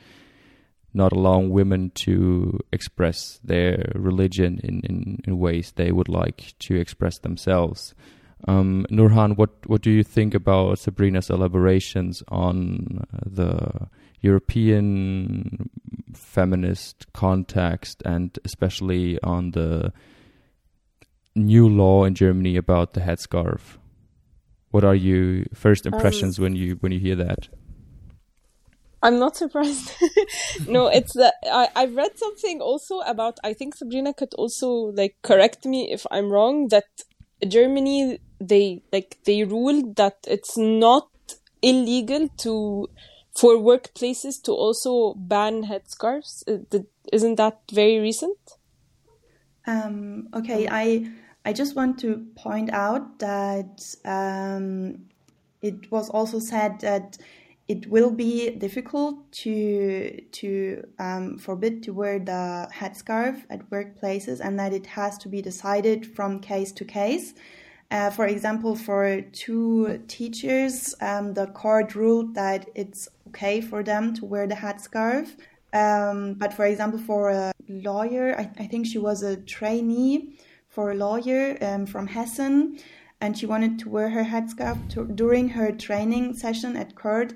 not allowing women to express their religion in, in, in ways they would like to express themselves. Um, Nourhan, what, what do you think about Sabrina's elaborations on the European feminist context and especially on the new law in Germany about the headscarf? What are your first impressions um, when you when you hear that? I'm not surprised. [LAUGHS] no, it's that I I read something also about. I think Sabrina could also like correct me if I'm wrong. That Germany they like they ruled that it's not illegal to for workplaces to also ban headscarves. Uh, isn't that very recent? Um, okay, I I just want to point out that um, it was also said that it will be difficult to to um, forbid to wear the headscarf at workplaces, and that it has to be decided from case to case. Uh, for example, for two teachers, um, the court ruled that it's okay for them to wear the headscarf. Um, but for example, for a lawyer, I, I, think she was a trainee for a lawyer um, from Hessen, and she wanted to wear her headscarf to, during her training session at court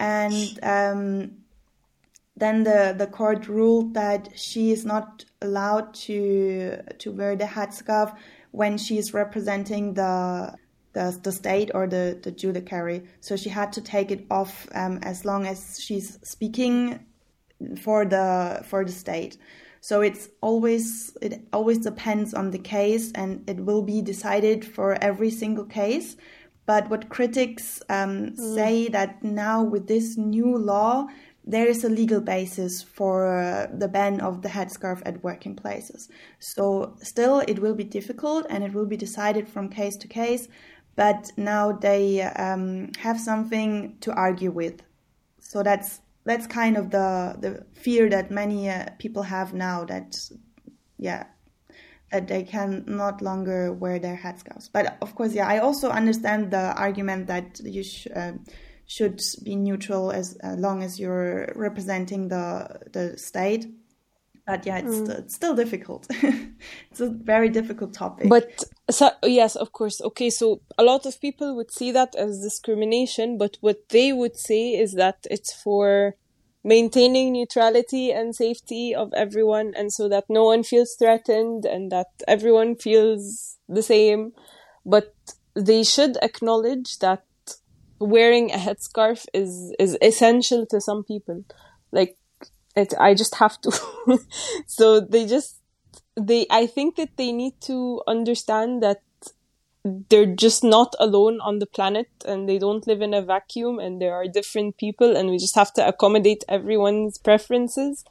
and um, then the the court ruled that she is not allowed to to wear the headscarf when she is representing the the, the state or the, the judiciary. So she had to take it off um, as long as she's speaking for the for the state. So it's always it always depends on the case, and it will be decided for every single case. But what critics um, mm. say that now with this new law, there is a legal basis for uh, the ban of the headscarf at working places. So still, it will be difficult and it will be decided from case to case. But now they um, have something to argue with. So that's that's kind of the the fear that many uh, people have now. That yeah, that they can not longer wear their headscarves. But of course, yeah, I also understand the argument that you sh- uh, should be neutral as uh, long as you're representing the the state. But yeah, it's, mm. it's still difficult. [LAUGHS] it's a very difficult topic. But so, yes, of course. Okay, so a lot of people would see that as discrimination, but what they would say is that it's for maintaining neutrality and safety of everyone and so that no one feels threatened and that everyone feels the same. But they should acknowledge that wearing a headscarf is is essential to some people. Like it i just have to. [LAUGHS] So they just they i think that they need to understand that they're just not alone on the planet and they don't live in a vacuum and there are different people and we just have to accommodate everyone's preferences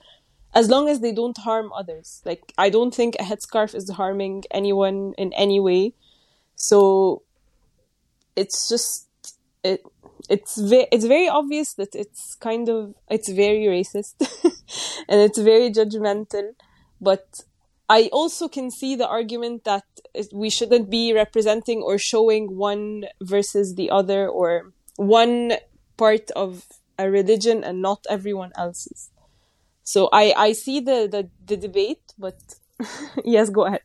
as long as they don't harm others. Like i don't think a headscarf is harming anyone in any way. So it's just it it's ve- it's very obvious that it's kind of it's very racist [LAUGHS] and it's very judgmental but I also can see the argument that we shouldn't be representing or showing one versus the other or one part of a religion and not everyone else's. So I, I see the, the, the debate, but [LAUGHS] yes, go ahead.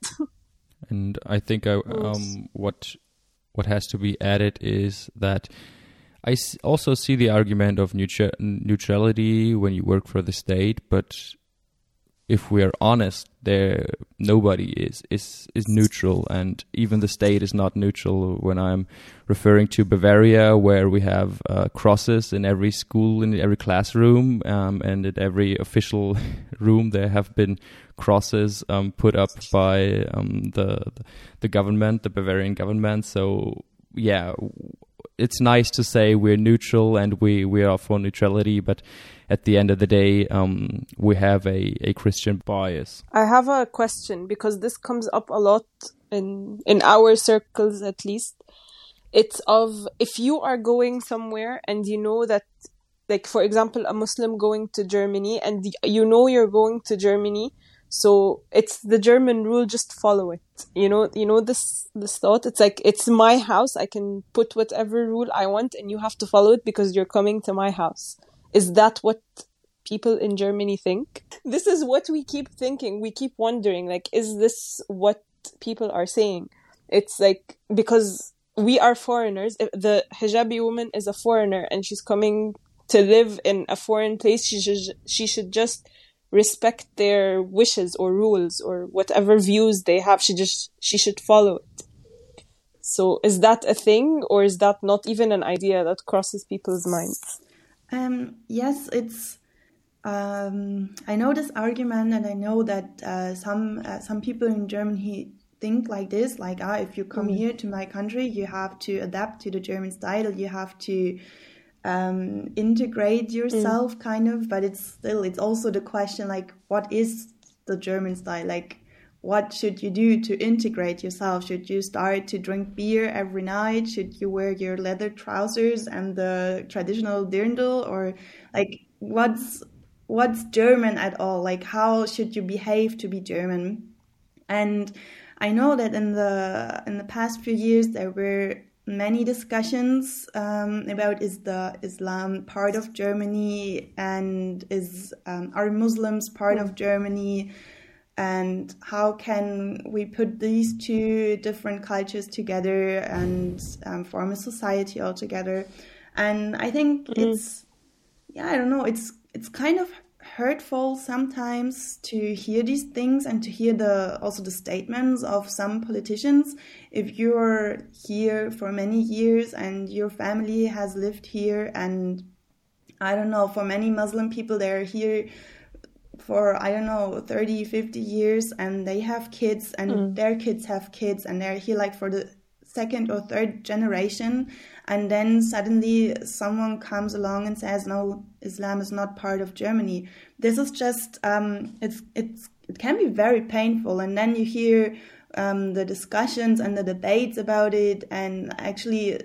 And I think I, um, what what has to be added is that I also see the argument of neutrality when you work for the state, but if we are honest, there nobody is is is neutral, and even the state is not neutral. When I'm referring to Bavaria, where we have uh, crosses in every school, in every classroom, um, and at every official [LAUGHS] room, there have been crosses um, put up by um, the the government, the Bavarian government. So yeah, it's nice to say we're neutral and we we are for neutrality, but at the end of the day, um, we have a, a Christian bias. I have a question because this comes up a lot in in our circles, at least. It's of if you are going somewhere and you know that, like for example, a Muslim going to Germany and you know you're going to Germany, so it's the German rule, just follow it. You know, you know this this thought. It's like it's my house. I can put whatever rule I want, and you have to follow it because you're coming to my house. Is that what people in Germany think? This is what we keep thinking. We keep wondering, like, is this what people are saying? It's like, because we are foreigners. The hijabi woman is a foreigner and she's coming to live in a foreign place, she should, she should just respect their wishes or rules or whatever views they have. She just, she should follow it. So is that a thing or is that not even an idea that crosses people's minds? Um, yes, it's. Um, I know this argument, and I know that uh, some uh, some people in Germany think like this: like, ah, if you come mm. here to my country, you have to adapt to the German style. You have to um, integrate yourself, mm. kind of. But it's still, it's also the question, like, what is the German style? Like, what should you do to integrate yourself? Should you start to drink beer every night? Should you wear your leather trousers and the traditional dirndl? Or like what's what's German at all? Like how should you behave to be German? And I know that in the in the past few years there were many discussions um, about is the Islam part of Germany and is um, are Muslims part of Germany? and how can we put these two different cultures together and um, form a society all together and i think mm. it's yeah i don't know it's it's kind of hurtful sometimes to hear these things and to hear the also the statements of some politicians if you're here for many years and your family has lived here and i don't know for many muslim people they're here for I don't know 30 50 years and they have kids and mm. their kids have kids and they're here like for the second or third generation and then suddenly someone comes along and says no Islam is not part of Germany. This is just um, it's it's it can be very painful and then you hear um, the discussions and the debates about it and actually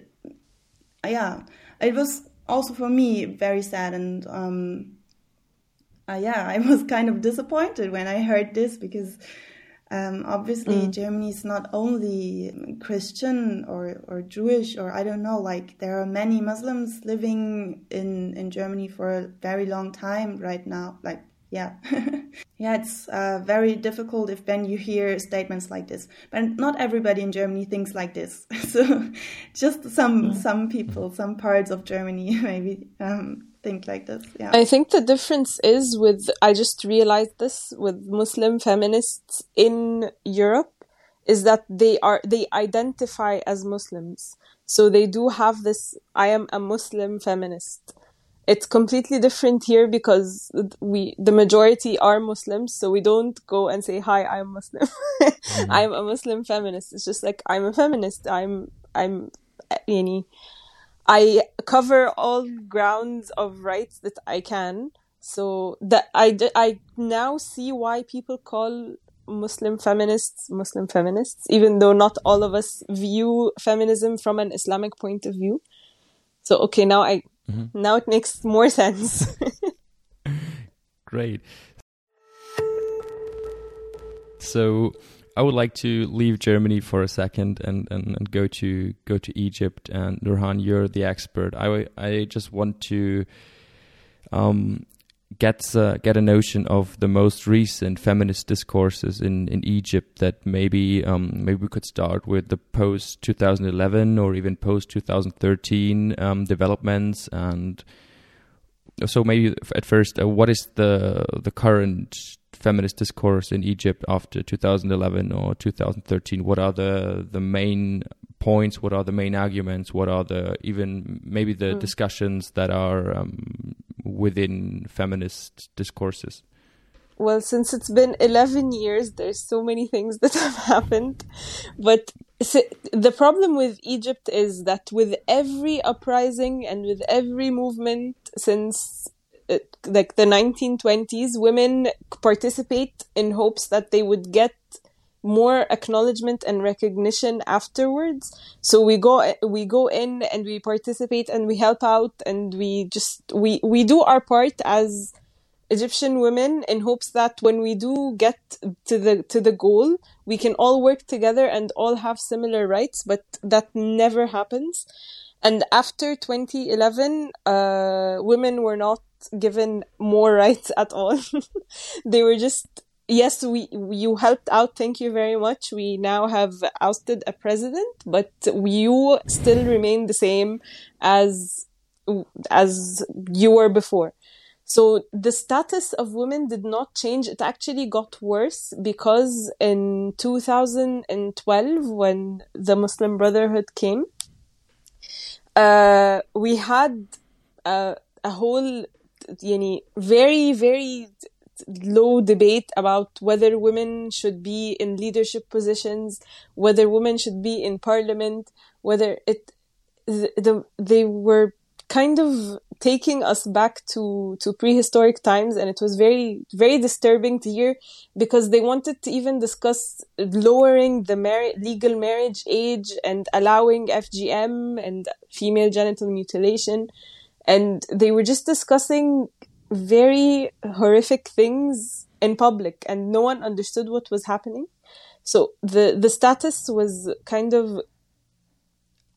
yeah it was also for me very sad and um, uh, yeah, [LAUGHS] I was kind of disappointed when I heard this because um, obviously mm. Germany is not only Christian or, or Jewish or I don't know, like there are many Muslims living in, in Germany for a very long time right now. Like, yeah. [LAUGHS] yeah, it's uh, very difficult if then you hear statements like this. But not everybody in Germany thinks like this. [LAUGHS] so just some, mm. some people, some parts of Germany [LAUGHS] maybe. Um, think like this. Yeah. I think the difference is with, I just realized this with Muslim feminists in Europe is that they are, they identify as Muslims. So they do have this, I am a Muslim feminist. It's completely different here because we, the majority are Muslims. So we don't go and say, hi, I'm Muslim. [LAUGHS] mm-hmm. I'm a Muslim feminist. It's just like, I'm a feminist. I'm, I'm, yani, I cover all grounds of rights that I can. So that I, I now see why people call Muslim feminists Muslim feminists, even though not all of us view feminism from an Islamic point of view. So okay, now I mm-hmm. now it makes more sense. [LAUGHS] Great. So I would like to leave Germany for a second and, and, and go to go to Egypt. And Nourhan, you're the expert. I I just want to um, get uh, get a notion of the most recent feminist discourses in, in Egypt. That maybe um, maybe we could start with the post 2011 or even post 2013 um, developments and so maybe at first, uh, what is the the current feminist discourse in Egypt after 2011 or 2013? What are the the main points? What are the main arguments? What are the even maybe the mm. discussions that are um, within feminist discourses? Well, since it's been 11 years, there's so many things that [LAUGHS] have happened. But the problem with Egypt is that with every uprising and with every movement since like the 1920s, women participate in hopes that they would get more acknowledgement and recognition afterwards. So we go we go in and we participate and we help out and we just we we do our part as Egyptian women in hopes that when we do get to the to the goal, we can all work together and all have similar rights, but that never happens. And after 2011, uh, women were not given more [LAUGHS] rights at all. [LAUGHS] they were just yes, we you helped out. Thank you very much. We now have ousted a president, but you still remain the same as as you were before. So the status of women did not change. It actually got worse because in 2012, when the Muslim Brotherhood came, uh, we had uh, a whole yani, very, very low debate about whether women should be in leadership positions, whether women should be in parliament, whether it, the, the they were kind of taking us back to to prehistoric times and it was very very disturbing to hear because they wanted to even discuss lowering the mar- legal marriage age and allowing FGM and female genital mutilation and they were just discussing very horrific things in public and no one understood what was happening so the the status was kind of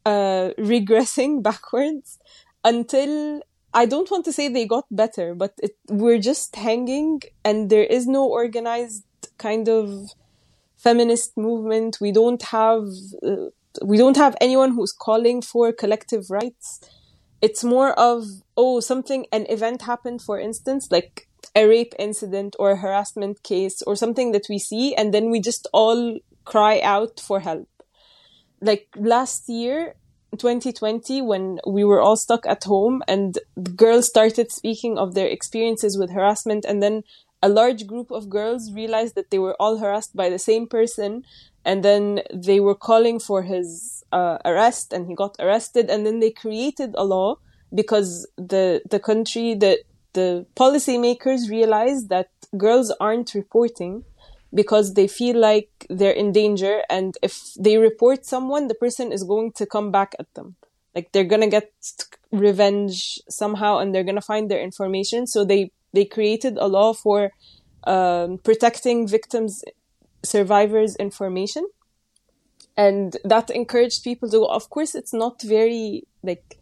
uh, regressing [LAUGHS] backwards until I don't want to say they got better, but it, we're just hanging and there is no organized kind of feminist movement. We don't have, uh, we don't have anyone who's calling for collective rights. It's more of, oh, something, an event happened, for instance, like a rape incident or a harassment case or something that we see, and then we just all cry out for help. Like last year, 2020 when we were all stuck at home and girls started speaking of their experiences with harassment and then a large group of girls realized that they were all harassed by the same person and then they were calling for his uh, arrest and he got arrested and then they created a law because the the country the the policymakers realized that girls aren't reporting because they feel like they're in danger and if they report someone the person is going to come back at them. Like they're going to get revenge somehow and they're going to find their information. So they they created a law for um, protecting victims survivors information and that encouraged people to go. Of course it's not very like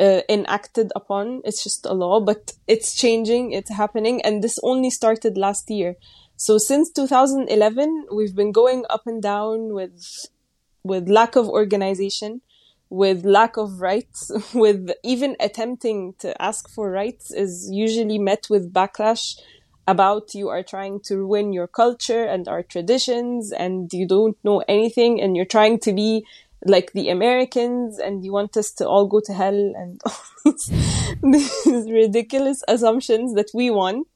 uh, enacted upon. It's just a law but it's changing. It's happening. And this only started last year. So since 2011, we've been going up and down with with lack of organization, with lack of rights, [LAUGHS] with even attempting to ask for rights is usually met with backlash about you are trying to ruin your culture and our traditions and you don't know anything and you're trying to be like the Americans and you want us to all go to hell and [LAUGHS] all these ridiculous assumptions that we want.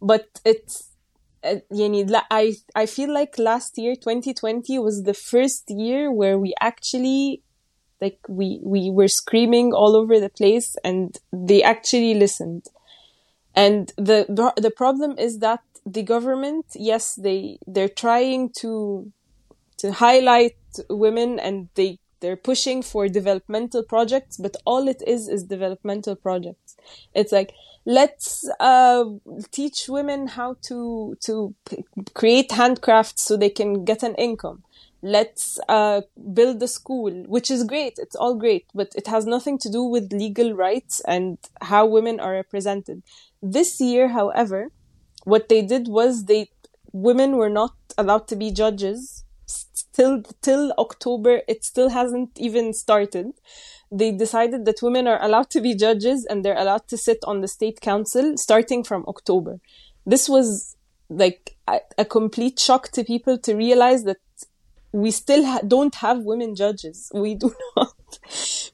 But it's, uh, I, I feel like last year, 2020 was the first year where we actually like we we were screaming all over the place and they actually listened and the the problem is that the government yes they they're trying to to highlight women and they they're pushing for developmental projects but all it is is developmental projects it's like let's uh, teach women how to to create handcrafts so they can get an income let's uh, build a school, which is great. It's all great, but it has nothing to do with legal rights and how women are represented. This year, however, what they did was they women were not allowed to be judges till till October. It still hasn't even started. They decided that women are allowed to be judges and they're allowed to sit on the state council starting from October. This was like a, a complete shock to people to realize that we still ha- don't have women judges. We do [LAUGHS] not.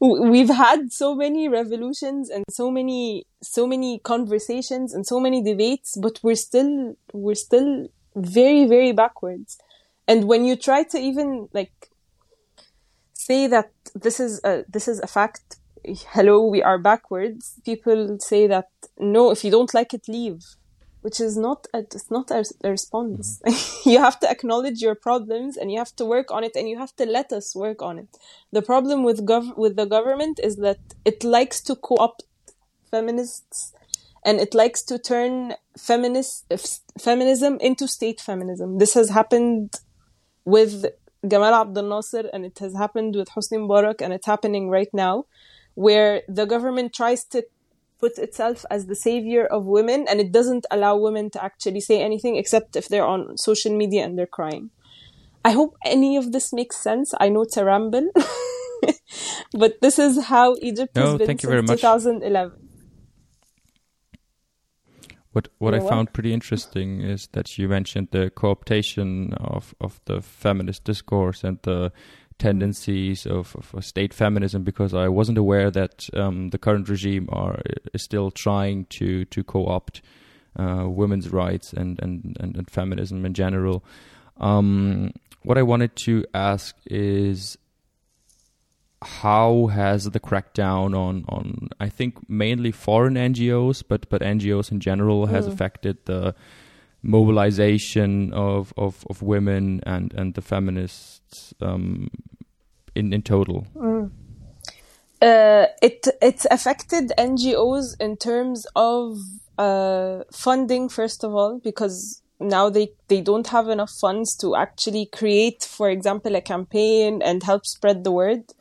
We've had so many revolutions and so many, so many conversations and so many debates, but we're still, we're still very, very backwards. And when you try to even like say that this is a, this is a fact, hello, we are backwards, people say that no, if you don't like it, leave which is not a, it's not a, a response. Mm-hmm. [LAUGHS] you have to acknowledge your problems and you have to work on it and you have to let us work on it. The problem with gov- with the government is that it likes to co-opt feminists and it likes to turn feminist f- feminism into state feminism. This has happened with Gamal Abdel Nasser and it has happened with Hosni Mubarak and it's happening right now where the government tries to puts itself as the savior of women and it doesn't allow women to actually say anything except if they're on social media and they're crying. I hope any of this makes sense. I know it's a ramble, [LAUGHS] but this is how Egypt no, has been thank you very much. 2011. What what You're I welcome. found pretty interesting is that you mentioned the co-optation of, of the feminist discourse and the tendencies of, of, state feminism because I wasn't aware that um, the current regime are is still trying to to co-opt uh, women's rights and, and, and, and, feminism in general. Um, what I wanted to ask is how has the crackdown on, on I think mainly foreign NGOs but but NGOs in general has mm. affected the mobilization of, of, of women and, and the um, in, in total? Mm. Uh, it it's affected NGOs in terms of uh, funding first of all because now they they don't have enough funds to actually create for example a campaign and help spread the word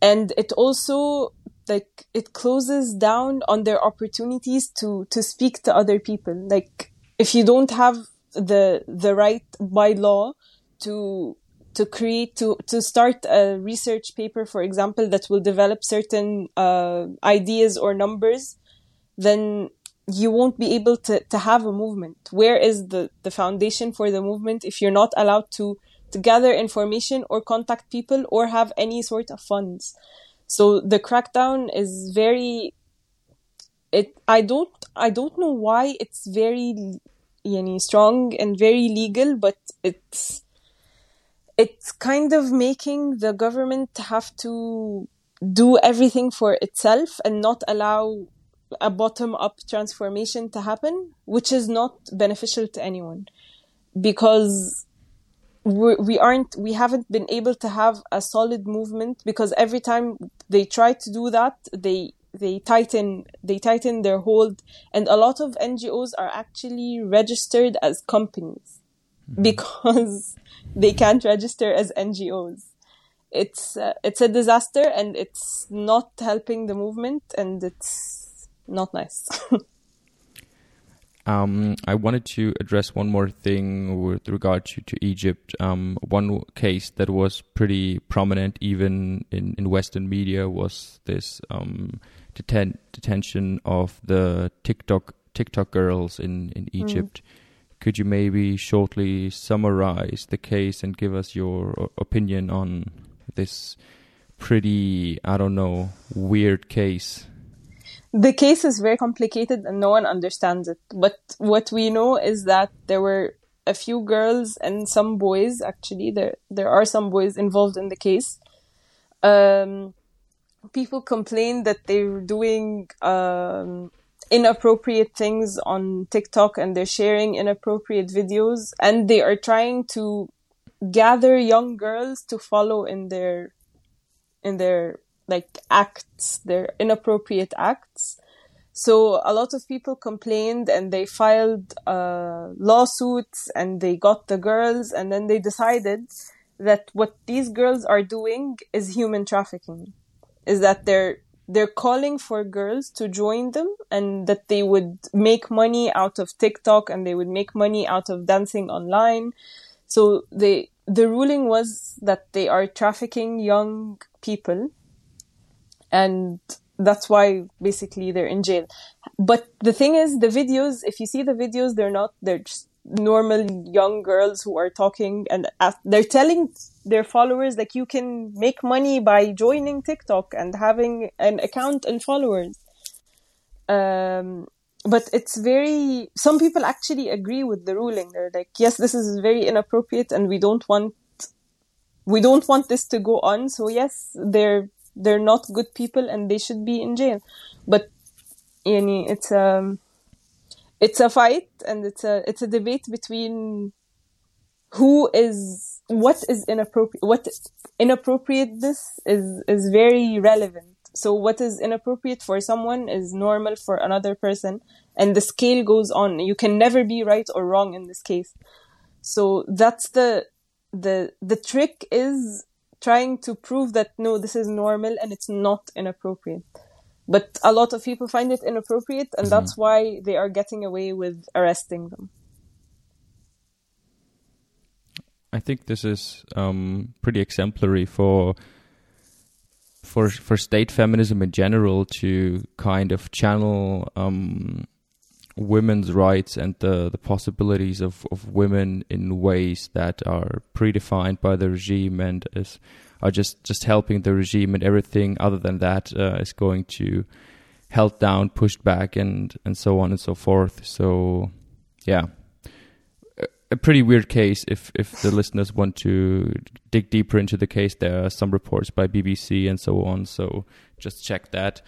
and it also like it closes down on their opportunities to to speak to other people like if you don't have the the right by law to to create to to start a research paper for example that will develop certain uh, ideas or numbers then you won't be able to to have a movement. Where is the the foundation for the movement if you're not allowed to to gather information or contact people or have any sort of funds? So the crackdown is very it i don't i don't know why it's very yani, strong and very legal, but it's it's kind of making the government have to do everything for itself and not allow a bottom up transformation to happen, which is not beneficial to anyone because we're, we aren't, we haven't been able to have a solid movement because every time they try to do that, they they tighten they tighten their hold and a lot of NGOs are actually registered as companies mm-hmm. [LAUGHS] because they can't register as NGOs it's uh, it's a disaster and it's not helping the movement and it's not nice [LAUGHS] Um, I wanted to address one more thing with regard to, to Egypt. Um, one case that was pretty prominent even in, in Western media was this um, deten- detention of the TikTok TikTok girls in, in hmm. Egypt. Mm. Could you maybe shortly summarize the case and give us your opinion on this pretty, I don't know, weird case? the case is very complicated and no one understands it. But what we know is that there were a few girls and some boys. Actually, there there are some boys involved in the case. Um, people complained that they were doing um, inappropriate things on TikTok and they're sharing inappropriate videos and they are trying to gather young girls to follow in their in their like acts, their inappropriate acts. So a lot of people complained and they filed uh, lawsuits and they got the girls and then they decided that what these girls are doing is human trafficking. Is that they're they're calling for girls to join them and that they would make money out of TikTok and they would make money out of dancing online. So they the ruling was that they are trafficking young people and that's why basically they're in jail. But the thing is, the videos, if you see the videos, they're not, they're just normal young girls who are talking and they're telling their followers like you can make money by joining TikTok and having an account and followers. Um, but it's very, some people actually agree with the ruling. They're like, yes, this is very inappropriate and we don't want, we don't want this to go on. So yes, they're they're not good people and they should be in jail but yani, it's a it's a fight and it's a it's a debate between who is what is inappropriate what inappropriateness is is very relevant. So what is inappropriate for someone is normal for another person and the scale goes on. You can never be right or wrong in this case. So that's the the the trick is trying to prove that no, this is normal and it's not inappropriate. But a lot of people find it inappropriate, and mm-hmm. that's why they are getting away with arresting them. I think this is um, pretty exemplary for for for state feminism in general to kind of channel um, women's rights and the, the possibilities of, of women in ways that are predefined by the regime and is are just, just helping the regime and everything other than that uh, is going to held down, pushed back and, and so on and so forth. So yeah. A, pretty weird case if, if the listeners want to dig deeper into the case, there are some reports by BBC and so on. So just check that.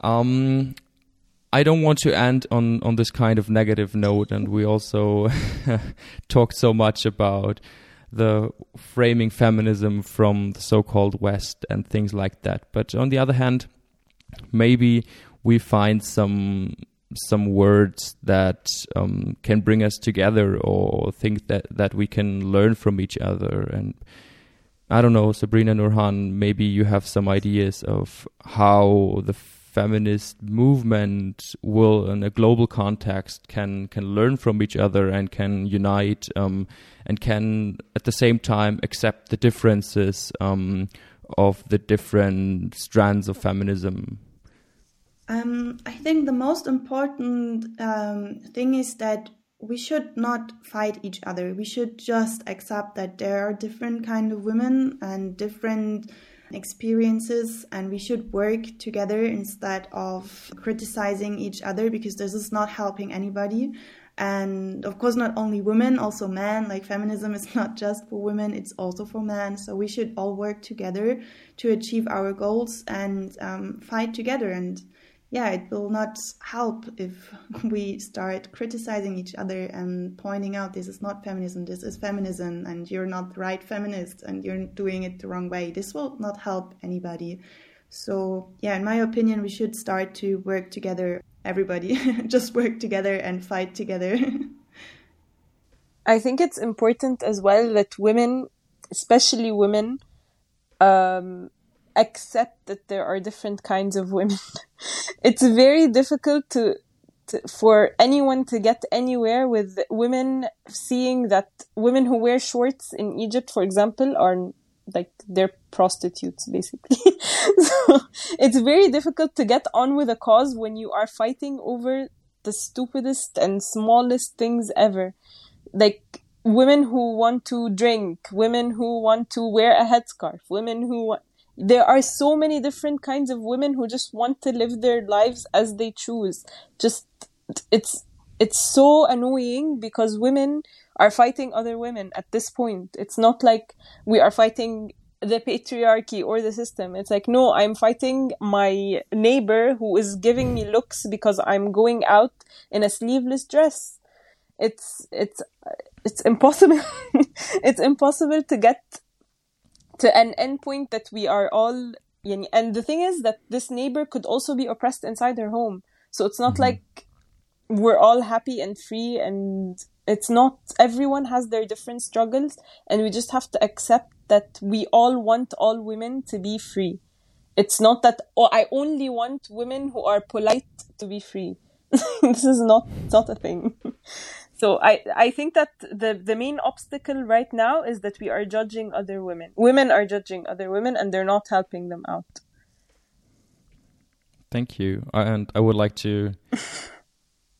Um, I don't want to end on, on this kind of negative note, and we also [LAUGHS] talked so much about the framing feminism from the so-called West and things like that. But on the other hand, maybe we find some some words that um, can bring us together, or things that that we can learn from each other. And I don't know, Sabrina Nourhan, maybe you have some ideas of how the feminist movement will, in a global context, can can learn from each other and can unite um, and can at the same time accept the differences um, of the different strands of feminism. Um, I think the most important um, thing is that we should not fight each other. We should just accept that there are different kind of women and different experiences and we should work together instead of criticizing each other because this is not helping anybody. And of course not only women also men. Like feminism is [LAUGHS] not just for women it's also for men. So we should all work together to achieve our goals and um, fight together and yeah, it will not help if [LAUGHS] we start criticizing each other and pointing out this is not feminism, this is feminism, and you're not the right feminist and you're doing it the wrong way. This will not help anybody. So, yeah, in my opinion, we should start to work together, everybody, [LAUGHS] just work together and fight together. [LAUGHS] I think it's important as well that women, especially women, um, accept that there are different kinds of women. [LAUGHS] it's very difficult to for anyone to get anywhere with women seeing that women who wear shorts in Egypt, for example, are like they're prostitutes basically. [LAUGHS] so it's very difficult to get on with a cause when you are fighting over the stupidest and smallest things ever. Like women who want to drink, women who want to wear a headscarf, women who want there are so many different kinds of women who just want to live their lives as they choose. Just it's it's so annoying because women are fighting other women at this point. It's not like we are fighting the patriarchy or the system. It's like, no, I'm fighting my neighbor who is giving me looks because I'm going out in a sleeveless dress. It's, it's, it's impossible. [LAUGHS] it's impossible to get to an endpoint that we are all, and the thing is that this neighbor could also be oppressed inside her home. So it's not mm-hmm. like we're all happy and free and it's not everyone has their different struggles and we just have to accept that we all want all women to be free it's not that oh i only want women who are polite to be free [LAUGHS] this is not not a thing [LAUGHS] so i i think that the the main obstacle right now is that we are judging other women. Women are judging other women and they're not helping them out. Thank you. And i would like to [LAUGHS]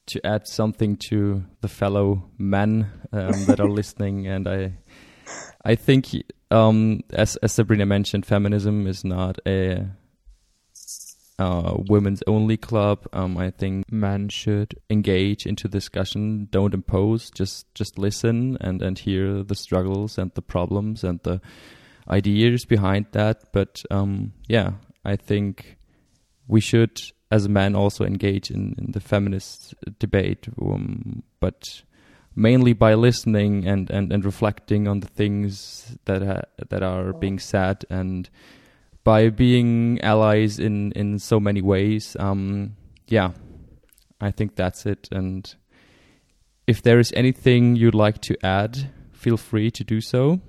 to add something to the fellow men um, that are [LAUGHS] listening, and I, I think, um, as as Sabrina mentioned, feminism is not a uh, women's only club. Um, I think men should engage into discussion. Don't impose. Just just listen and and hear the struggles and the problems and the ideas behind that. But um, yeah, I think we should as a man also engage in, in the feminist debate, um, but mainly by listening and, and, and reflecting on the things that ha- that are being said and by being allies in, in so many ways. Um, yeah, I think that's it. And if there is anything you'd like to add, feel free to do so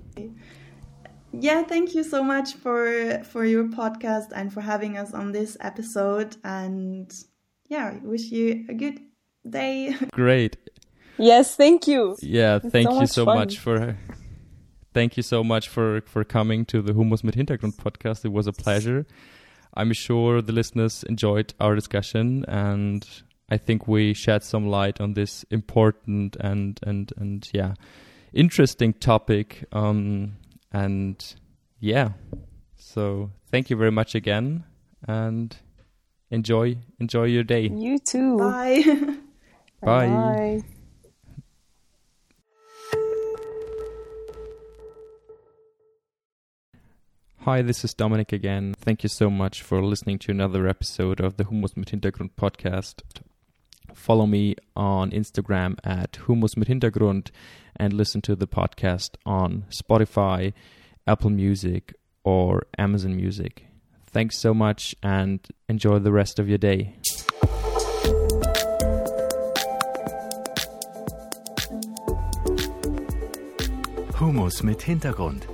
yeah thank you so much for for your podcast and for having us on this episode and yeah I wish you a good day [LAUGHS] great yes thank you yeah it's thank so you much so fun. much for thank you so much for for coming to the Hummus mit Hintergrund podcast it was a pleasure i'm sure the listeners enjoyed our discussion and i think we shed some light on this important and and and yeah interesting topic um and yeah, so thank you very much again, and enjoy enjoy your day. You too. Bye. [LAUGHS] Bye. Bye. Hi, this is Dominik again. Thank you so much for listening to another episode of the Hummus mit Hintergrund podcast. Follow me on Instagram at Hummus mit Hintergrund and listen to the podcast on Spotify, Apple Music, or Amazon Music. Thanks so much and enjoy the rest of your day. Hummus mit Hintergrund